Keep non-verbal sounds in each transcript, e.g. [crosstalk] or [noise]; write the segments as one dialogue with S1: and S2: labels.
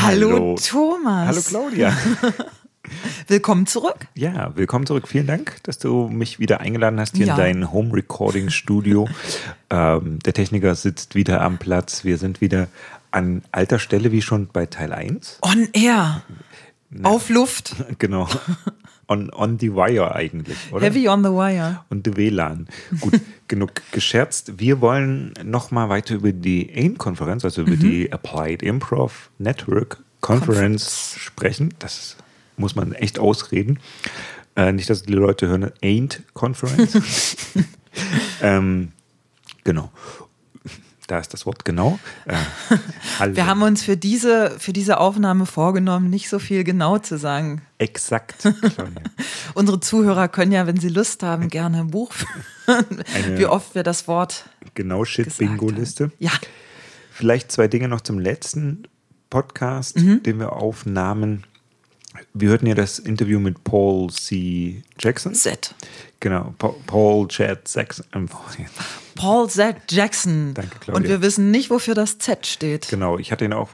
S1: Hallo, Thomas.
S2: Hallo Claudia. [laughs]
S1: willkommen zurück.
S2: Ja, willkommen zurück. Vielen Dank, dass du mich wieder eingeladen hast hier
S1: Ja.
S2: in dein Home Recording Studio. [laughs] ähm, der Techniker sitzt wieder am Platz. Wir sind wieder an alter Stelle wie schon bei Teil 1.
S1: On Air. Auf Luft. [laughs]
S2: Genau. On, on the wire eigentlich, oder?
S1: Heavy on the wire.
S2: und the WLAN. Gut, genug gescherzt. Wir wollen noch mal weiter über die AIM-Konferenz, also über die Applied Improv Network Conference sprechen. Das muss man echt ausreden. Äh, nicht, dass die Leute hören, Ain't Conference. [laughs] ähm, genau. Da ist das Wort genau. Äh. [laughs]
S1: Wir haben uns für diese, für diese Aufnahme vorgenommen, nicht so viel genau zu sagen.
S2: Exakt. [laughs]
S1: Unsere Zuhörer können ja, wenn sie Lust haben, gerne ein Buch führen, wie oft wir das Wort
S2: Genau Shit-Bingo-Liste.
S1: Ja,
S2: Vielleicht zwei Dinge noch zum letzten Podcast,
S1: Mhm.
S2: den wir aufnahmen. Wir hörten ja das Interview mit Paul C. Jackson.
S1: Z.
S2: Genau, Pa- Paul Chad Jackson. ähm,
S1: Paul Z. Jackson.
S2: Danke, Claudia.
S1: Und wir wissen nicht, wofür das Z steht.
S2: Genau, ich hatte ihn auch.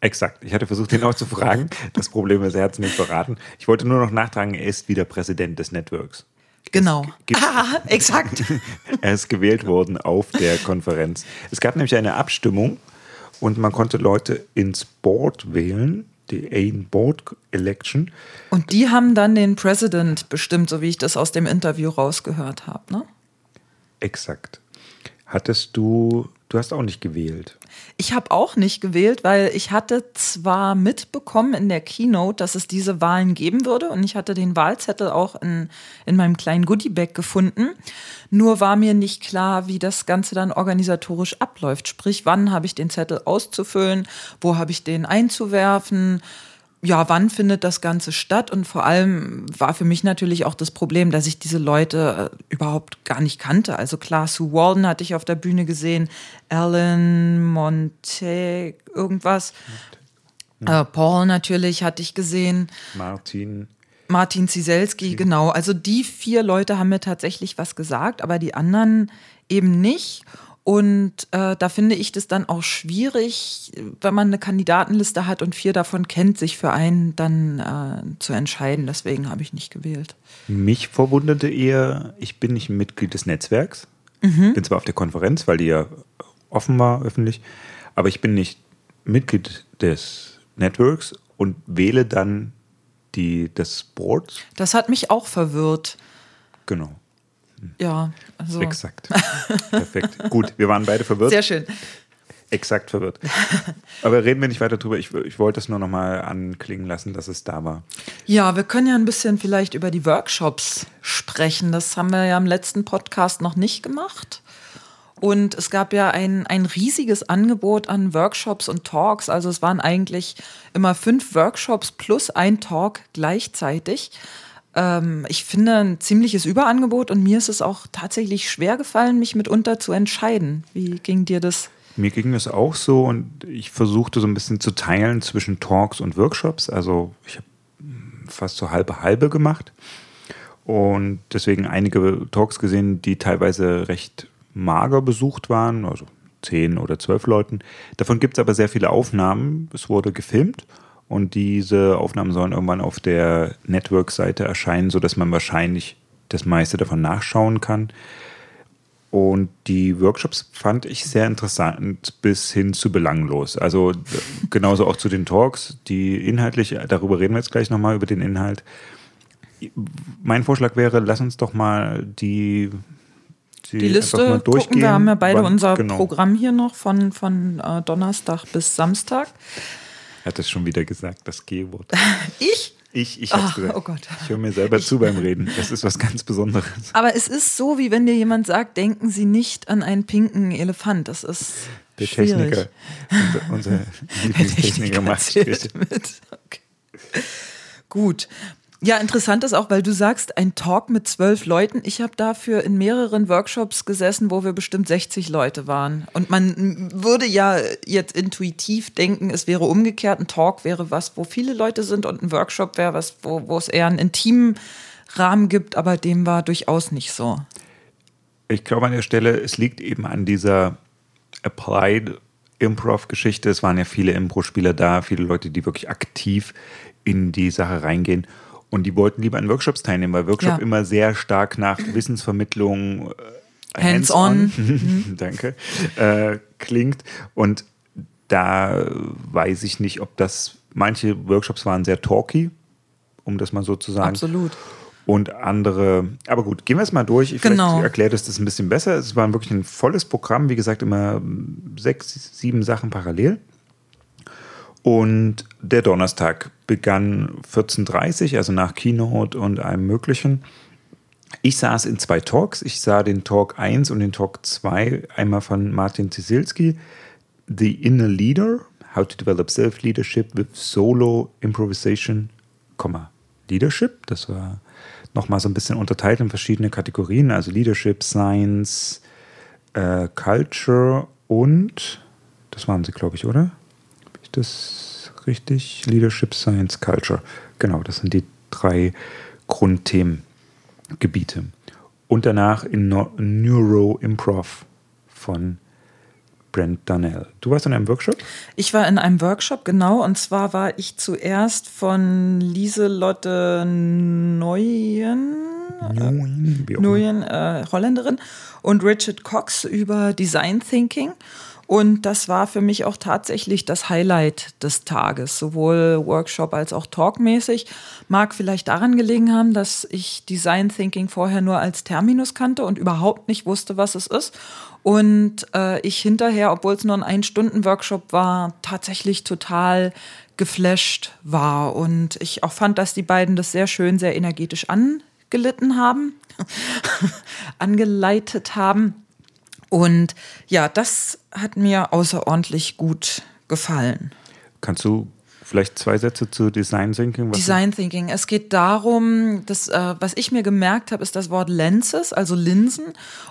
S2: Exakt, ich hatte versucht, ihn auch zu fragen. Das Problem ist, er hat es nicht verraten. Ich wollte nur noch nachtragen, er ist wieder Präsident des Networks.
S1: Genau. Ah, [laughs] exakt. [laughs]
S2: Er ist gewählt worden auf der Konferenz. Es gab nämlich eine Abstimmung und man konnte Leute ins Board wählen, die AIM Board Election.
S1: Und die haben dann den President bestimmt, so wie ich das aus dem Interview rausgehört habe. Ne?
S2: Exakt. Hattest du, du hast auch nicht gewählt.
S1: Ich habe auch nicht gewählt, weil ich hatte zwar mitbekommen in der Keynote, dass es diese Wahlen geben würde und ich hatte den Wahlzettel auch in, in meinem kleinen Goodiebag gefunden. Nur war mir nicht klar, wie das Ganze dann organisatorisch abläuft. Sprich, wann habe ich den Zettel auszufüllen, wo habe ich den einzuwerfen, ja, wann findet das Ganze statt? Und vor allem war für mich natürlich auch das Problem, dass ich diese Leute äh, überhaupt gar nicht kannte. Also klar, Sue Walden hatte ich auf der Bühne gesehen, Alan Monte, irgendwas. Äh, Paul natürlich hatte ich gesehen.
S2: Martin.
S1: Martin Zieselski, genau. Also die vier Leute haben mir tatsächlich was gesagt, aber die anderen eben nicht. Und äh, da finde ich das dann auch schwierig, wenn man eine Kandidatenliste hat und vier davon kennt, sich für einen dann äh, zu entscheiden. Deswegen habe ich nicht gewählt.
S2: Mich verwunderte eher, ich bin nicht Mitglied des Netzwerks. Bin zwar auf der Konferenz, weil die ja offen war, öffentlich, aber ich bin nicht Mitglied des Networks und wähle dann die, das Board.
S1: Das hat mich auch verwirrt.
S2: Genau,
S1: Ja, also
S2: exakt. Perfekt. Gut, wir waren beide verwirrt.
S1: sehr schön.
S2: Exakt verwirrt. Aber reden wir nicht weiter drüber. Ich, ich wollte es nur noch mal anklingen lassen, dass es da war.
S1: Ja, wir können ja ein bisschen vielleicht über die Workshops sprechen. Das haben wir ja im letzten Podcast noch nicht gemacht. Und es gab ja ein, ein riesiges Angebot an Workshops und Talks. Also es waren eigentlich immer fünf Workshops plus ein Talk gleichzeitig. Ähm, ich finde ein ziemliches Überangebot und mir ist es auch tatsächlich schwer gefallen, mich mitunter zu entscheiden. Wie ging dir das?
S2: Mir ging es auch so und ich versuchte so ein bisschen zu teilen zwischen Talks und Workshops. Also ich habe fast so halbe halbe gemacht und deswegen einige Talks gesehen, die teilweise recht mager besucht waren, also zehn oder zwölf Leuten. Davon gibt es aber sehr viele Aufnahmen. Es wurde gefilmt und diese Aufnahmen sollen irgendwann auf der Network-Seite erscheinen, sodass man wahrscheinlich das meiste davon nachschauen kann. Und die Workshops fand ich sehr interessant bis hin zu belanglos. Also d- genauso auch zu den Talks, die inhaltlich, darüber reden wir jetzt gleich nochmal über den Inhalt. Mein Vorschlag wäre, lass uns doch mal die,
S1: Die
S2: einfach
S1: Liste
S2: durchgehen.
S1: Wir haben ja beide
S2: Wann-
S1: unser
S2: genau.
S1: Programm hier noch von, von äh, Donnerstag bis Samstag.
S2: Hat es schon wieder gesagt, das G-Wort. [laughs]
S1: Ich?
S2: Ich, ich hab's
S1: Ach,
S2: gesagt.
S1: oh Gott.
S2: Ich höre mir selber zu beim Reden. Das ist was ganz Besonderes.
S1: Aber es ist so, wie wenn dir jemand sagt, denken Sie nicht an einen pinken Elefant. Das ist
S2: Der
S1: schwierig.
S2: Techniker, unser, unser [laughs]
S1: Der
S2: Lieblingstechniker macht
S1: mit. Okay. Gut. Ja, interessant ist auch, weil du sagst, ein Talk mit zwölf Leuten. Ich habe dafür in mehreren Workshops gesessen, wo wir bestimmt 60 Leute waren. Und man würde ja jetzt intuitiv denken, es wäre umgekehrt. Ein Talk wäre was, wo viele Leute sind und ein Workshop wäre was, wo, wo es eher einen intimen Rahmen gibt, aber dem war durchaus nicht so.
S2: Ich glaube an der Stelle, es liegt eben an dieser Applied Improv-Geschichte. Es waren ja viele Impro-Spieler da, viele Leute, die wirklich aktiv in die Sache reingehen. Und die wollten lieber an Workshops teilnehmen, weil Workshop ja. immer sehr stark nach Wissensvermittlung,
S1: äh, hands-on,
S2: hands [laughs] danke, äh, klingt. Und da weiß ich nicht, ob das, manche Workshops waren sehr talky, um das mal so zu sagen.
S1: Absolut.
S2: Und andere, aber gut, gehen wir es mal durch. Ich
S1: genau.
S2: erkläre das, das ein bisschen besser. Es war wirklich ein volles Programm, wie gesagt, immer sechs, sieben Sachen parallel. Und der Donnerstag begann 14.30 Uhr, also nach Keynote und allem Möglichen. Ich saß in zwei Talks. Ich sah den Talk 1 und den Talk 2, einmal von Martin Zisilski, The Inner Leader, How to Develop Self-Leadership with Solo Improvisation, Leadership. Das war nochmal so ein bisschen unterteilt in verschiedene Kategorien, also Leadership, Science, äh, Culture und, das waren sie, glaube ich, oder? Das richtig? Leadership, Science, Culture. Genau, das sind die drei Grundthemengebiete. Und danach in Neuro Improv von Brent Donnell. Du warst in einem Workshop?
S1: Ich war in einem Workshop, genau. Und zwar war ich zuerst von Lieselotte Neuen, Neuen, Neuen äh, Holländerin, und Richard Cox über Design Thinking. Und das war für mich auch tatsächlich das Highlight des Tages, sowohl Workshop als auch Talkmäßig. Mag vielleicht daran gelegen haben, dass ich Design Thinking vorher nur als Terminus kannte und überhaupt nicht wusste, was es ist. Und äh, ich hinterher, obwohl es nur ein Ein-Stunden-Workshop war, tatsächlich total geflasht war. Und ich auch fand, dass die beiden das sehr schön, sehr energetisch angelitten haben, [laughs] angeleitet haben. Und ja, das hat mir außerordentlich gut gefallen.
S2: Kannst du Vielleicht zwei Sätze zu Design Thinking.
S1: Was Design Thinking. Es geht darum, dass, äh, was ich mir gemerkt habe, ist das Wort Lenses, also Linsen.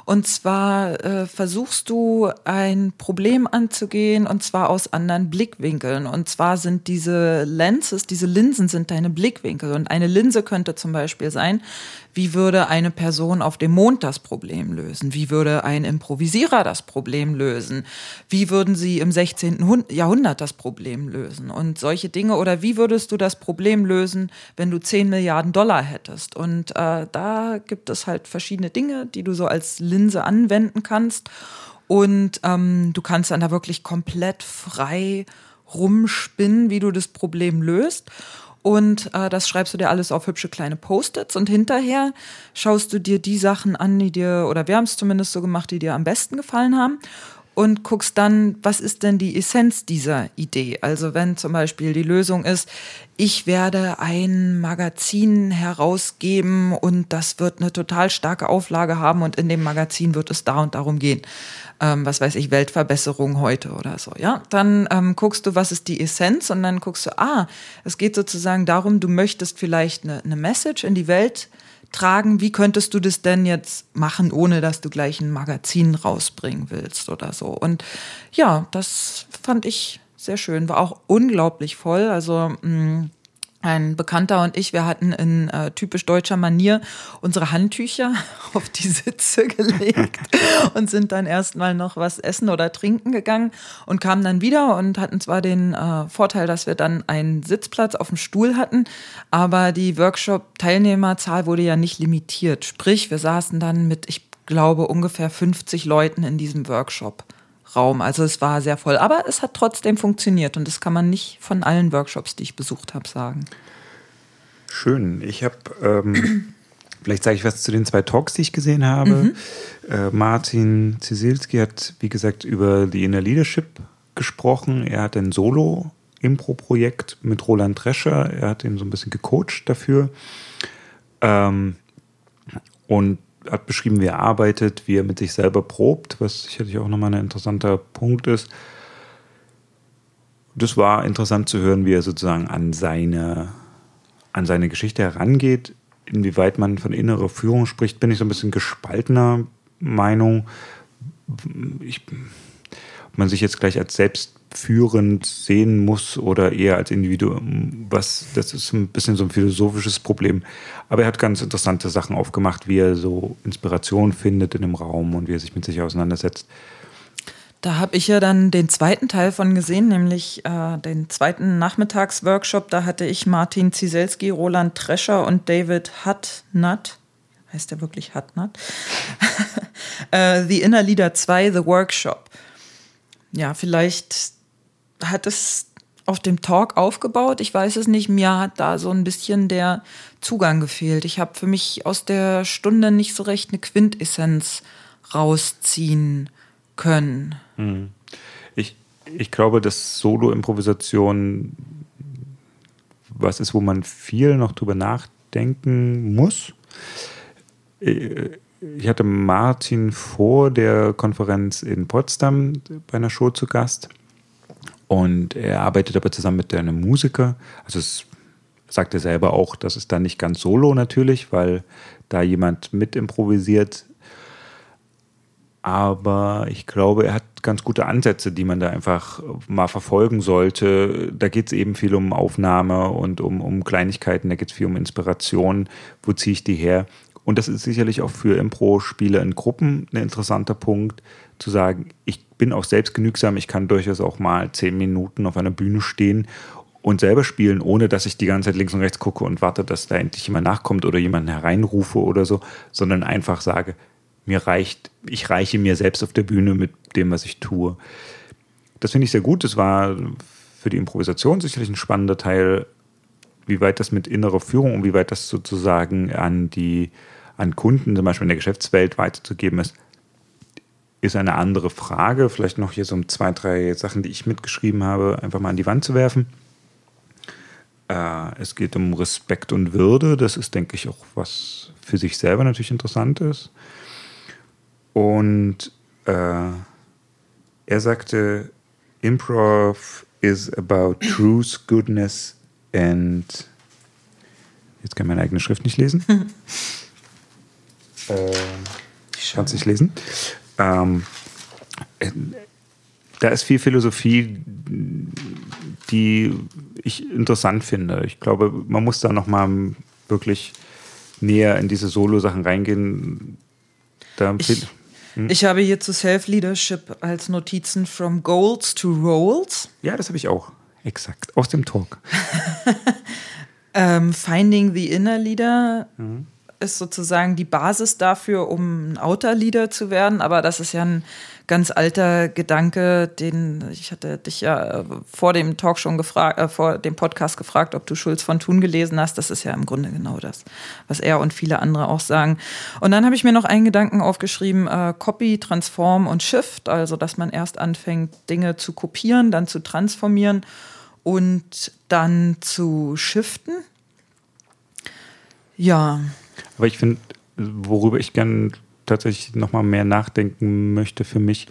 S1: Und zwar äh, versuchst du ein Problem anzugehen und zwar aus anderen Blickwinkeln. Und zwar sind diese Lenses, diese Linsen sind deine Blickwinkel. Und eine Linse könnte zum Beispiel sein, wie würde eine Person auf dem Mond das Problem lösen? Wie würde ein Improvisierer das Problem lösen? Wie würden sie im 16. Jahrhundert das Problem lösen? Und solche Dinge. Oder wie würdest du das Problem lösen, wenn du 10 Milliarden Dollar hättest? Und äh, da gibt es halt verschiedene Dinge, die du so als Linse anwenden kannst. Und ähm, du kannst dann da wirklich komplett frei rumspinnen, wie du das Problem löst. Und äh, das schreibst du dir alles auf hübsche kleine Post-its. Und hinterher schaust du dir die Sachen an, die dir, oder wir haben es zumindest so gemacht, die dir am besten gefallen haben und guckst dann, was ist denn die Essenz dieser Idee? Also wenn zum Beispiel die Lösung ist, ich werde ein Magazin herausgeben und das wird eine total starke Auflage haben und in dem Magazin wird es da und darum gehen. Ähm, was weiß ich, Weltverbesserung heute oder so, ja. Dann ähm, guckst du, was ist die Essenz und dann guckst du, ah, es geht sozusagen darum, du möchtest vielleicht eine, eine Message in die Welt tragen, wie könntest du das denn jetzt machen, ohne dass du gleich ein Magazin rausbringen willst oder so. Und ja, das fand ich sehr schön, war auch unglaublich voll. Also mh, mm, ein Bekannter und ich, wir hatten in äh, typisch deutscher Manier unsere Handtücher [laughs] auf die Sitze [laughs] gelegt [laughs] und sind dann erstmal noch was essen oder trinken gegangen und kamen dann wieder und hatten zwar den äh, Vorteil, dass wir dann einen Sitzplatz auf dem Stuhl hatten, aber die Workshop-Teilnehmerzahl wurde ja nicht limitiert. Sprich, wir saßen dann mit, ich glaube, ungefähr 50 Leuten in diesem Workshop. Raum. Also es war sehr voll. Aber es hat trotzdem funktioniert und das kann man nicht von allen Workshops, die ich besucht habe, sagen.
S2: Schön. Ich habe, ähm, [clears throat] vielleicht sage ich was zu den zwei Talks, die ich gesehen habe. Mhm. Äh, Martin Zisilski hat, wie gesagt, über die Inner Leadership gesprochen. Er hat ein Solo-Impro-Projekt mit Roland Drescher. Er hat ihn so ein bisschen gecoacht dafür. Ähm, und hat beschrieben, wie er arbeitet, wie er mit sich selber probt, was sicherlich auch nochmal ein interessanter Punkt ist. Das war interessant zu hören, wie er sozusagen an seine, an seine Geschichte herangeht. Inwieweit man von innerer Führung spricht, bin ich so ein bisschen gespaltener Meinung. Ich, man sich jetzt gleich als selbst führend sehen muss oder eher als Individuum. Was, das ist ein bisschen so ein philosophisches Problem. Aber er hat ganz interessante Sachen aufgemacht, wie er so Inspiration findet in dem Raum und wie er sich mit sich auseinandersetzt.
S1: Da habe ich ja dann den zweiten Teil von gesehen, nämlich äh, den zweiten Nachmittagsworkshop. Da hatte ich Martin Zieselski, Roland Trescher und David Hutnut. Heißt der wirklich Hutnut? [laughs] äh, The Inner Leader 2, The Workshop. Ja, vielleicht hat es auf dem Talk aufgebaut. Ich weiß es nicht. Mir hat da so ein bisschen der Zugang gefehlt. Ich habe für mich aus der Stunde nicht so recht eine Quintessenz rausziehen können.
S2: Hm. Ich, ich glaube, dass Solo-Improvisation was ist, wo man viel noch drüber nachdenken muss. Ich hatte Martin vor der Konferenz in Potsdam bei einer Show zu Gast und er arbeitet aber zusammen mit einem Musiker. Also es sagt er selber auch, das ist dann nicht ganz solo natürlich, weil da jemand mit improvisiert aber ich glaube, er hat ganz gute Ansätze, die man da einfach mal verfolgen sollte. Da geht es eben viel um Aufnahme und um, um Kleinigkeiten, da geht es viel um Inspiration. Wo ziehe ich die her? Und das ist sicherlich auch für Impro-Spiele in Gruppen ein interessanter Punkt, zu sagen, ich bin auch selbstgenügsam, ich kann durchaus auch mal zehn Minuten auf einer Bühne stehen und selber spielen, ohne dass ich die ganze Zeit links und rechts gucke und warte, dass da endlich jemand nachkommt oder jemanden hereinrufe oder so, sondern einfach sage, mir reicht, ich reiche mir selbst auf der Bühne mit dem, was ich tue. Das finde ich sehr gut. Das war für die Improvisation sicherlich ein spannender Teil, wie weit das mit innerer Führung und wie weit das sozusagen an die an Kunden, zum Beispiel in der Geschäftswelt weiterzugeben ist, ist eine andere Frage. Vielleicht noch hier so zwei, drei Sachen, die ich mitgeschrieben habe, einfach mal an die Wand zu werfen. Äh, es geht um Respekt und Würde. Das ist, denke ich, auch was für sich selber natürlich interessant ist. Und äh, er sagte, Improv is about truth, goodness and jetzt kann meine eigene Schrift nicht lesen. [laughs] äh, kannst nicht lesen. Ähm, äh, da ist viel Philosophie, die ich interessant finde. Ich glaube, man muss da noch mal wirklich näher in diese Solo-Sachen reingehen.
S1: Da ich, hm. Ich habe hier zu Self-Leadership als Notizen from Goals to Roles.
S2: Ja, das habe ich auch. Exakt. Aus dem Talk. [laughs]
S1: ähm, Finding the Inner Leader mhm. Ist sozusagen die Basis dafür, um ein Outer Leader zu werden. Aber das ist ja ein ganz alter Gedanke, den ich hatte dich ja äh, vor dem Talk schon gefragt, äh, vor dem Podcast gefragt, ob du Schulz von Thun gelesen hast. Das ist ja im Grunde genau das, was er und viele andere auch sagen. Und dann habe ich mir noch einen Gedanken aufgeschrieben: äh, Copy, Transform und Shift. Also, dass man erst anfängt, Dinge zu kopieren, dann zu transformieren und dann zu shiften. Ja.
S2: Aber ich finde, worüber ich gerne tatsächlich nochmal mehr nachdenken möchte für mich,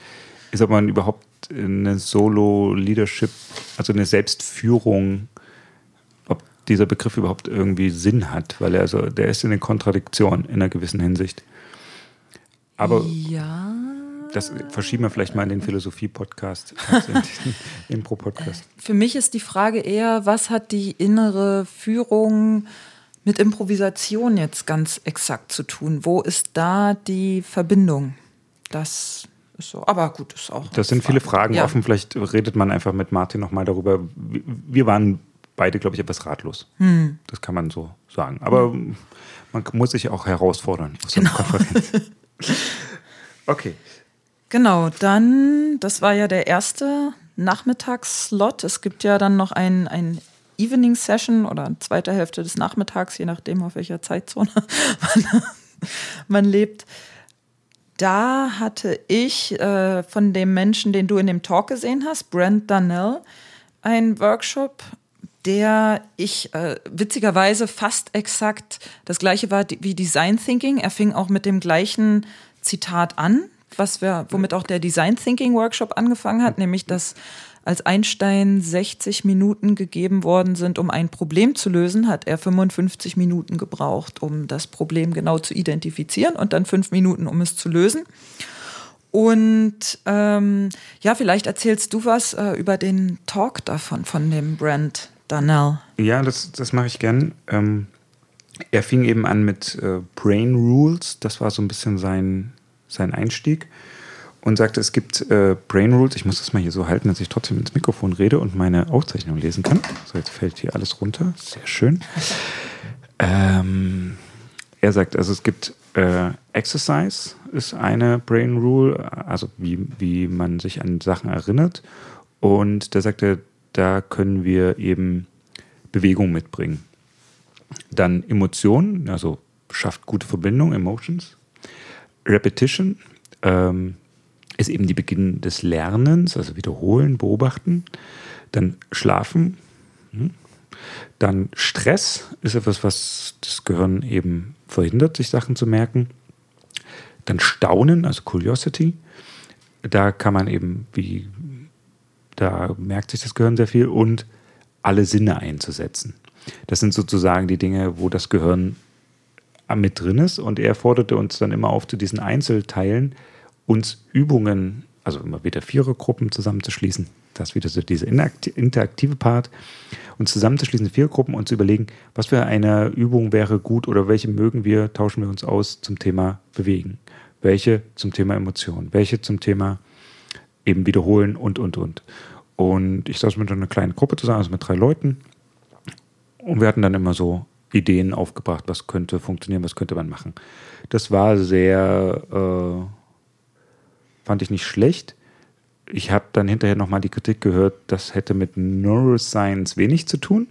S2: ist, ob man überhaupt eine Solo-Leadership, also eine Selbstführung, ob dieser Begriff überhaupt irgendwie Sinn hat, weil er also, der ist in der Kontradiktion in einer gewissen Hinsicht. Aber ja. das verschieben wir vielleicht mal in den Philosophie-Podcast, also in [laughs] den Impro-Podcast.
S1: Für mich ist die Frage eher, was hat die innere Führung mit Improvisation jetzt ganz exakt zu tun? Wo ist da die Verbindung? Das ist so. Aber gut, ist auch.
S2: Das sind Frage. viele Fragen ja. offen. Vielleicht redet man einfach mit Martin nochmal darüber. Wir waren beide, glaube ich, etwas ratlos. Hm. Das kann man so sagen. Aber hm. man muss sich auch herausfordern so einer genau. Konferenz. [laughs] okay.
S1: Genau, dann, das war ja der erste Nachmittagsslot. Es gibt ja dann noch ein, ein Evening Session oder zweite Hälfte des Nachmittags, je nachdem, auf welcher Zeitzone [laughs] man, man lebt. Da hatte ich äh, von dem Menschen, den du in dem Talk gesehen hast, Brent Darnell, einen Workshop, der ich äh, witzigerweise fast exakt das gleiche war wie Design Thinking. Er fing auch mit dem gleichen Zitat an, was wir, womit auch der Design Thinking Workshop angefangen hat, nämlich dass als Einstein 60 Minuten gegeben worden sind, um ein Problem zu lösen, hat er 55 Minuten gebraucht, um das Problem genau zu identifizieren und dann fünf Minuten, um es zu lösen. Und ähm, ja, vielleicht erzählst du was äh, über den Talk davon, von dem Brand Darnell.
S2: Ja, das, das mache ich gern. Ähm, er fing eben an mit äh, Brain Rules, das war so ein bisschen sein, sein Einstieg. Und sagte, es gibt äh, Brain Rules. Ich muss das mal hier so halten, dass ich trotzdem ins Mikrofon rede und meine Aufzeichnung lesen kann. So, jetzt fällt hier alles runter. Sehr schön. Ähm, er sagt, also es gibt äh, Exercise ist eine Brain Rule, also wie, wie man sich an Sachen erinnert. Und da sagt er, da können wir eben Bewegung mitbringen. Dann Emotionen, also schafft gute Verbindung, Emotions. Repetition, ähm, ist eben die Beginn des Lernens, also wiederholen, beobachten. Dann Schlafen. Hm. Dann Stress ist etwas, was das Gehirn eben verhindert, sich Sachen zu merken. Dann Staunen, also Curiosity. Da kann man eben, wie, da merkt sich das Gehirn sehr viel und alle Sinne einzusetzen. Das sind sozusagen die Dinge, wo das Gehirn mit drin ist und er forderte uns dann immer auf zu diesen Einzelteilen, uns Übungen, also immer wieder Vierergruppen zusammenzuschließen, das wieder so dieser interaktive Part, uns zusammenzuschließen, Vierergruppen und zu überlegen, was für eine Übung wäre gut oder welche mögen wir, tauschen wir uns aus zum Thema Bewegen, welche zum Thema Emotionen, welche zum Thema eben wiederholen und, und, und. Und ich saß mit einer kleinen Gruppe zusammen, also mit drei Leuten. Und wir hatten dann immer so Ideen aufgebracht, was könnte funktionieren, was könnte man machen. Das war sehr äh, fand ich nicht schlecht. Ich habe dann hinterher nochmal die Kritik gehört, das hätte mit Neuroscience wenig zu tun.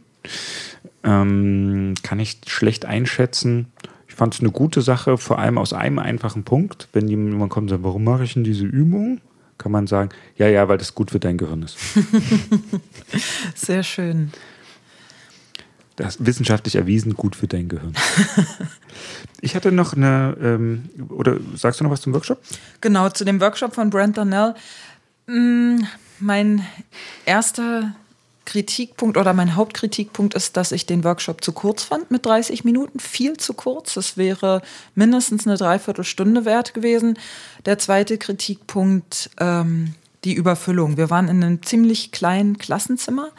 S2: Ähm, kann ich schlecht einschätzen. Ich fand es eine gute Sache, vor allem aus einem einfachen Punkt. Wenn jemand kommt und sagt, warum mache ich denn diese Übung? Kann man sagen, ja, ja, weil das gut für dein Gehirn ist. [laughs]
S1: Sehr schön.
S2: Das ist wissenschaftlich erwiesen gut für dein Gehirn. [laughs] ich hatte noch eine, ähm, oder sagst du noch was zum Workshop?
S1: Genau, zu dem Workshop von Brent Darnell. Mm, mein erster Kritikpunkt oder mein Hauptkritikpunkt ist, dass ich den Workshop zu kurz fand mit 30 Minuten. Viel zu kurz. Es wäre mindestens eine Dreiviertelstunde wert gewesen. Der zweite Kritikpunkt, ähm, die Überfüllung. Wir waren in einem ziemlich kleinen Klassenzimmer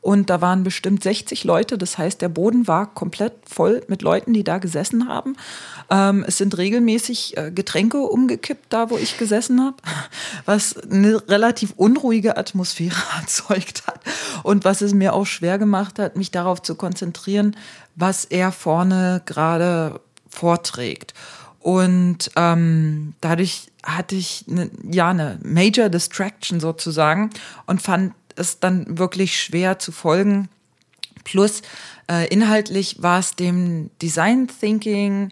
S1: und da waren bestimmt 60 Leute. Das heißt, der Boden war komplett voll mit Leuten, die da gesessen haben. Ähm, es sind regelmäßig äh, Getränke umgekippt, da wo ich gesessen habe, [laughs] was eine relativ unruhige Atmosphäre [laughs] erzeugt hat. Und was es mir auch schwer gemacht hat, mich darauf zu konzentrieren, was er vorne gerade vorträgt. Und ähm, dadurch hatte ich eine, ja eine Major Distraction sozusagen und fand es dann wirklich schwer zu folgen. Plus äh, inhaltlich war es dem Design Thinking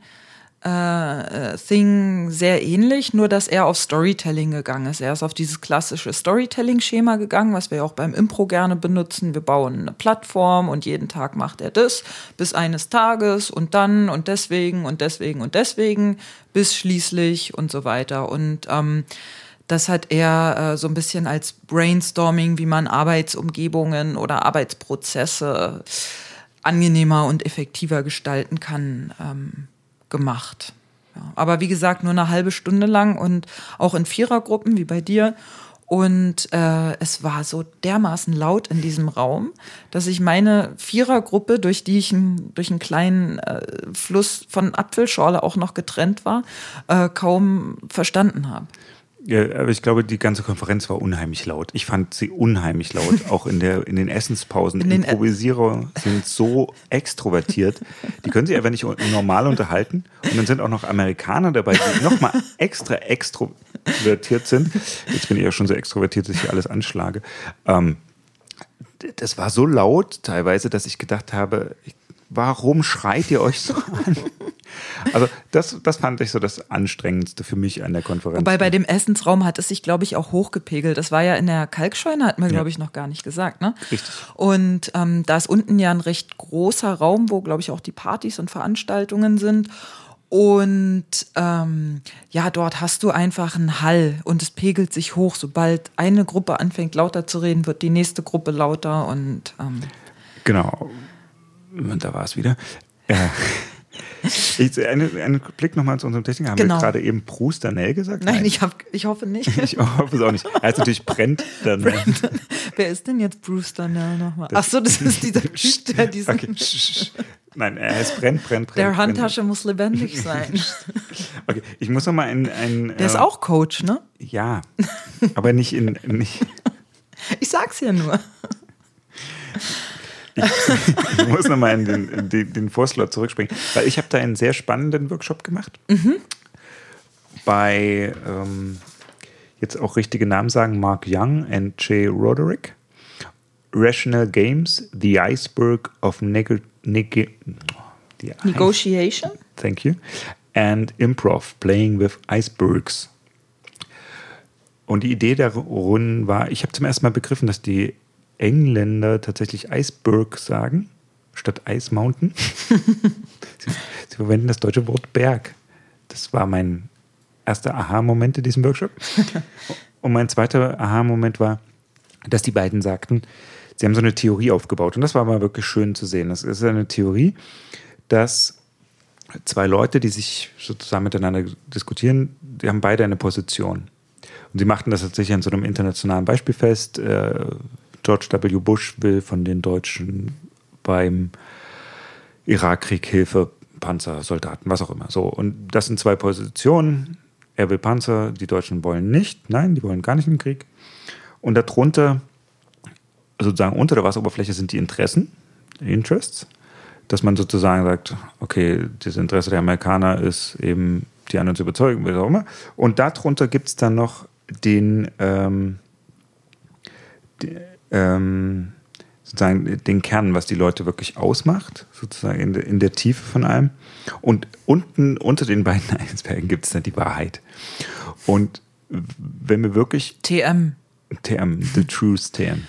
S1: äh, äh, Thing sehr ähnlich, nur dass er auf Storytelling gegangen ist. Er ist auf dieses klassische Storytelling-Schema gegangen, was wir auch beim Impro gerne benutzen. Wir bauen eine Plattform und jeden Tag macht er das bis eines Tages und dann und deswegen und deswegen und deswegen bis schließlich und so weiter. Und ähm, das hat er äh, so ein bisschen als Brainstorming, wie man Arbeitsumgebungen oder Arbeitsprozesse angenehmer und effektiver gestalten kann, ähm, gemacht. Ja. Aber wie gesagt, nur eine halbe Stunde lang und auch in Vierergruppen wie bei dir. Und äh, es war so dermaßen laut in diesem Raum, dass ich meine Vierergruppe, durch die ich durch einen kleinen äh, Fluss von Apfelschorle auch noch getrennt war, äh, kaum verstanden habe.
S2: Ja, aber ich glaube, die ganze Konferenz war unheimlich laut. Ich fand sie unheimlich laut, [laughs] auch in, der, in den Essenspausen. In den Improvisierer sind so extrovertiert. Die können sich einfach nicht normal unterhalten. Und dann sind auch noch Amerikaner dabei, die [laughs] nochmal extra extrovertiert sind. Jetzt bin ich ja schon so extrovertiert, dass ich hier alles anschlage. Ähm, das war so laut teilweise, dass ich gedacht habe, warum schreit ihr euch so an? Also das, das fand ich so das Anstrengendste für mich an der Konferenz.
S1: Wobei bei dem Essensraum hat es sich, glaube ich, auch hochgepegelt. Das war ja in der Kalkscheune, hat man, ja. glaube ich, noch gar nicht gesagt. Ne?
S2: Richtig.
S1: Und ähm, da ist unten ja ein recht großer Raum, wo, glaube ich, auch die Partys und Veranstaltungen sind. Und ähm, ja, dort hast du einfach einen Hall und es pegelt sich hoch. Sobald eine Gruppe anfängt lauter zu reden, wird die nächste Gruppe lauter und ähm
S2: genau. Da war es wieder. Ja. Ich, eine, einen Blick nochmal zu unserem Techniker. Haben genau. wir gerade eben Bruce Danell gesagt?
S1: Nein, Nein. Ich, hab, ich hoffe nicht. [laughs]
S2: ich hoffe es auch nicht. Er heißt natürlich Brent Danell. Brent.
S1: Wer ist denn jetzt Bruce Danell nochmal? Ach so, das ist dieser [laughs] Typ, der diesen... Okay.
S2: Nein, er heißt Brent, Brent, Brent.
S1: Der Handtasche muss lebendig sein. [laughs]
S2: Okay, ich muss noch mal ein. ein
S1: Der ist
S2: äh,
S1: auch Coach, ne?
S2: Ja, aber nicht in. Nicht,
S1: Ich sag's ja nur.
S2: Ich [laughs] muss noch mal in den, in den, den Vorslot zurückspringen, weil ich habe da einen sehr spannenden Workshop gemacht. Bei, ähm, jetzt auch richtige Namen sagen, Mark Young und Jay Roderick. Rational Games, The Iceberg of Neg neg the Ice-
S1: Negotiation?
S2: Thank you. And Improv, Playing with Icebergs. Und die Idee darin war, ich habe zum ersten Mal begriffen, dass die Engländer tatsächlich Iceberg sagen, statt Ice Mountain. [laughs] sie, sie verwenden das deutsche Wort Berg. Das war mein erster Aha-Moment in diesem Workshop. [laughs] Und mein zweiter Aha-Moment war, dass die beiden sagten, sie haben so eine Theorie aufgebaut. Und das war mal wirklich schön zu sehen. Das ist eine Theorie, dass zwei Leute, die sich sozusagen miteinander diskutieren, die haben beide eine Position. Und sie machten das tatsächlich an so einem internationalen Beispiel fest. Äh, George W. Bush will von den Deutschen beim Irakkrieg Hilfe, Panzer, Soldaten, was auch immer. So, und das sind zwei Positionen. Er will Panzer, die Deutschen wollen nicht. Nein, die wollen gar nicht den Krieg. Und darunter, sozusagen unter der Wasseroberfläche sind die Interessen, Interests, dass man sozusagen sagt, okay, das Interesse der Amerikaner ist eben, die anderen zu überzeugen, wie auch immer. Und darunter gibt es dann noch den, ähm, die, ähm, sozusagen den Kern, was die Leute wirklich ausmacht, sozusagen in, der- in der Tiefe von allem. Und unten unter den beiden [laughs] Eisbergen gibt es dann die Wahrheit. Und wenn wir wirklich
S1: TM.
S2: TM, The Truth TM.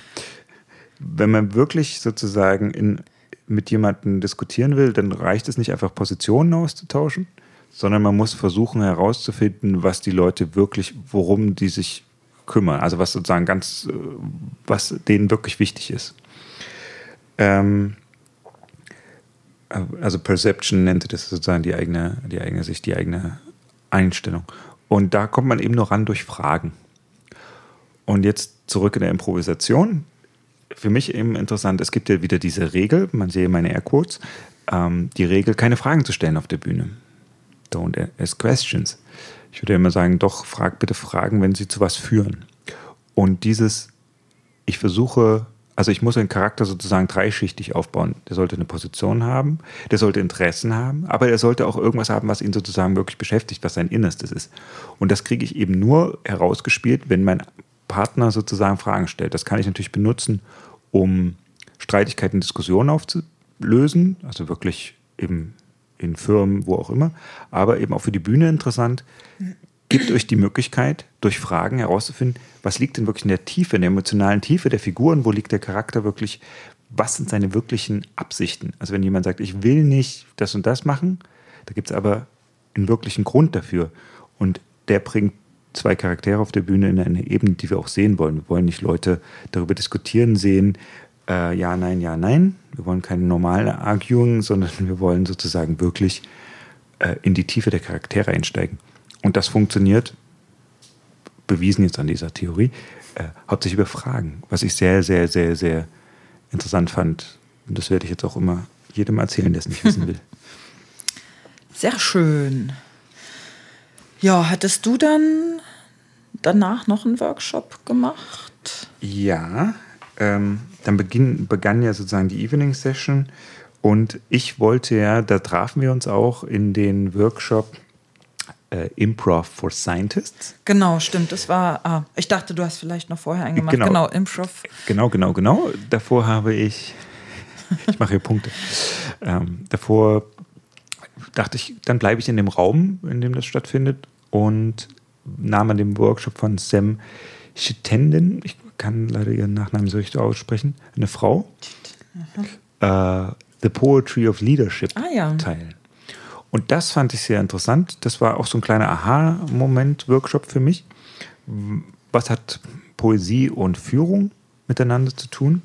S2: Wenn man wirklich sozusagen in, mit jemandem diskutieren will, dann reicht es nicht einfach Positionen auszutauschen, sondern man muss versuchen herauszufinden, was die Leute wirklich, worum die sich kümmern. Also was sozusagen ganz, äh, was denen wirklich wichtig ist. Ähm, also Perception nennt das sozusagen die eigene, die eigene Sicht, die eigene Einstellung. Und da kommt man eben nur ran durch Fragen. Und jetzt zurück in der Improvisation. Für mich eben interessant, es gibt ja wieder diese Regel, man sehe meine Airquotes, ähm, die Regel, keine Fragen zu stellen auf der Bühne. Don't ask questions. Ich würde immer sagen, doch, frag bitte Fragen, wenn sie zu was führen. Und dieses, ich versuche, also ich muss den Charakter sozusagen dreischichtig aufbauen. Der sollte eine Position haben, der sollte Interessen haben, aber er sollte auch irgendwas haben, was ihn sozusagen wirklich beschäftigt, was sein Innerstes ist. Und das kriege ich eben nur herausgespielt, wenn mein Partner sozusagen Fragen stellt. Das kann ich natürlich benutzen, um Streitigkeiten, Diskussionen aufzulösen, also wirklich eben in Firmen, wo auch immer, aber eben auch für die Bühne interessant. Gibt euch die Möglichkeit, durch Fragen herauszufinden, was liegt denn wirklich in der Tiefe, in der emotionalen Tiefe der Figuren, wo liegt der Charakter wirklich, was sind seine wirklichen Absichten? Also wenn jemand sagt, ich will nicht das und das machen, da gibt es aber einen wirklichen Grund dafür. Und der bringt zwei Charaktere auf der Bühne in eine Ebene, die wir auch sehen wollen. Wir wollen nicht Leute darüber diskutieren sehen, äh, ja, nein, ja, nein. Wir wollen keine normale Arguing, sondern [laughs] wir wollen sozusagen wirklich äh, in die Tiefe der Charaktere einsteigen. Und das funktioniert, bewiesen jetzt an dieser Theorie, äh, hauptsächlich über Fragen, was ich sehr, sehr, sehr, sehr interessant fand. Und das werde ich jetzt auch immer jedem erzählen, der es nicht wissen will. [laughs]
S1: Sehr schön. Ja, hattest du dann danach noch einen Workshop gemacht?
S2: Ja, ähm, dann beginn, begann ja sozusagen die Evening Session und ich wollte ja, da trafen wir uns auch in den Workshop äh, Improv for Scientists.
S1: Genau, stimmt. Das war. Ah, ich dachte, du hast vielleicht noch vorher einen gemacht.
S2: Genau.
S1: Genau, Improv.
S2: Genau, genau, genau. Davor habe ich, [laughs] ich mache hier Punkte. Ähm, davor dachte ich, dann bleibe ich in dem Raum, in dem das stattfindet und nahm an dem Workshop von Sam Chittenden, ich kann leider ihren Nachnamen so richtig aussprechen, eine Frau, äh, The Poetry of Leadership
S1: Ah, ja.
S2: teil. Und das fand ich sehr interessant. Das war auch so ein kleiner Aha-Moment-Workshop für mich. Was hat Poesie und Führung miteinander zu tun?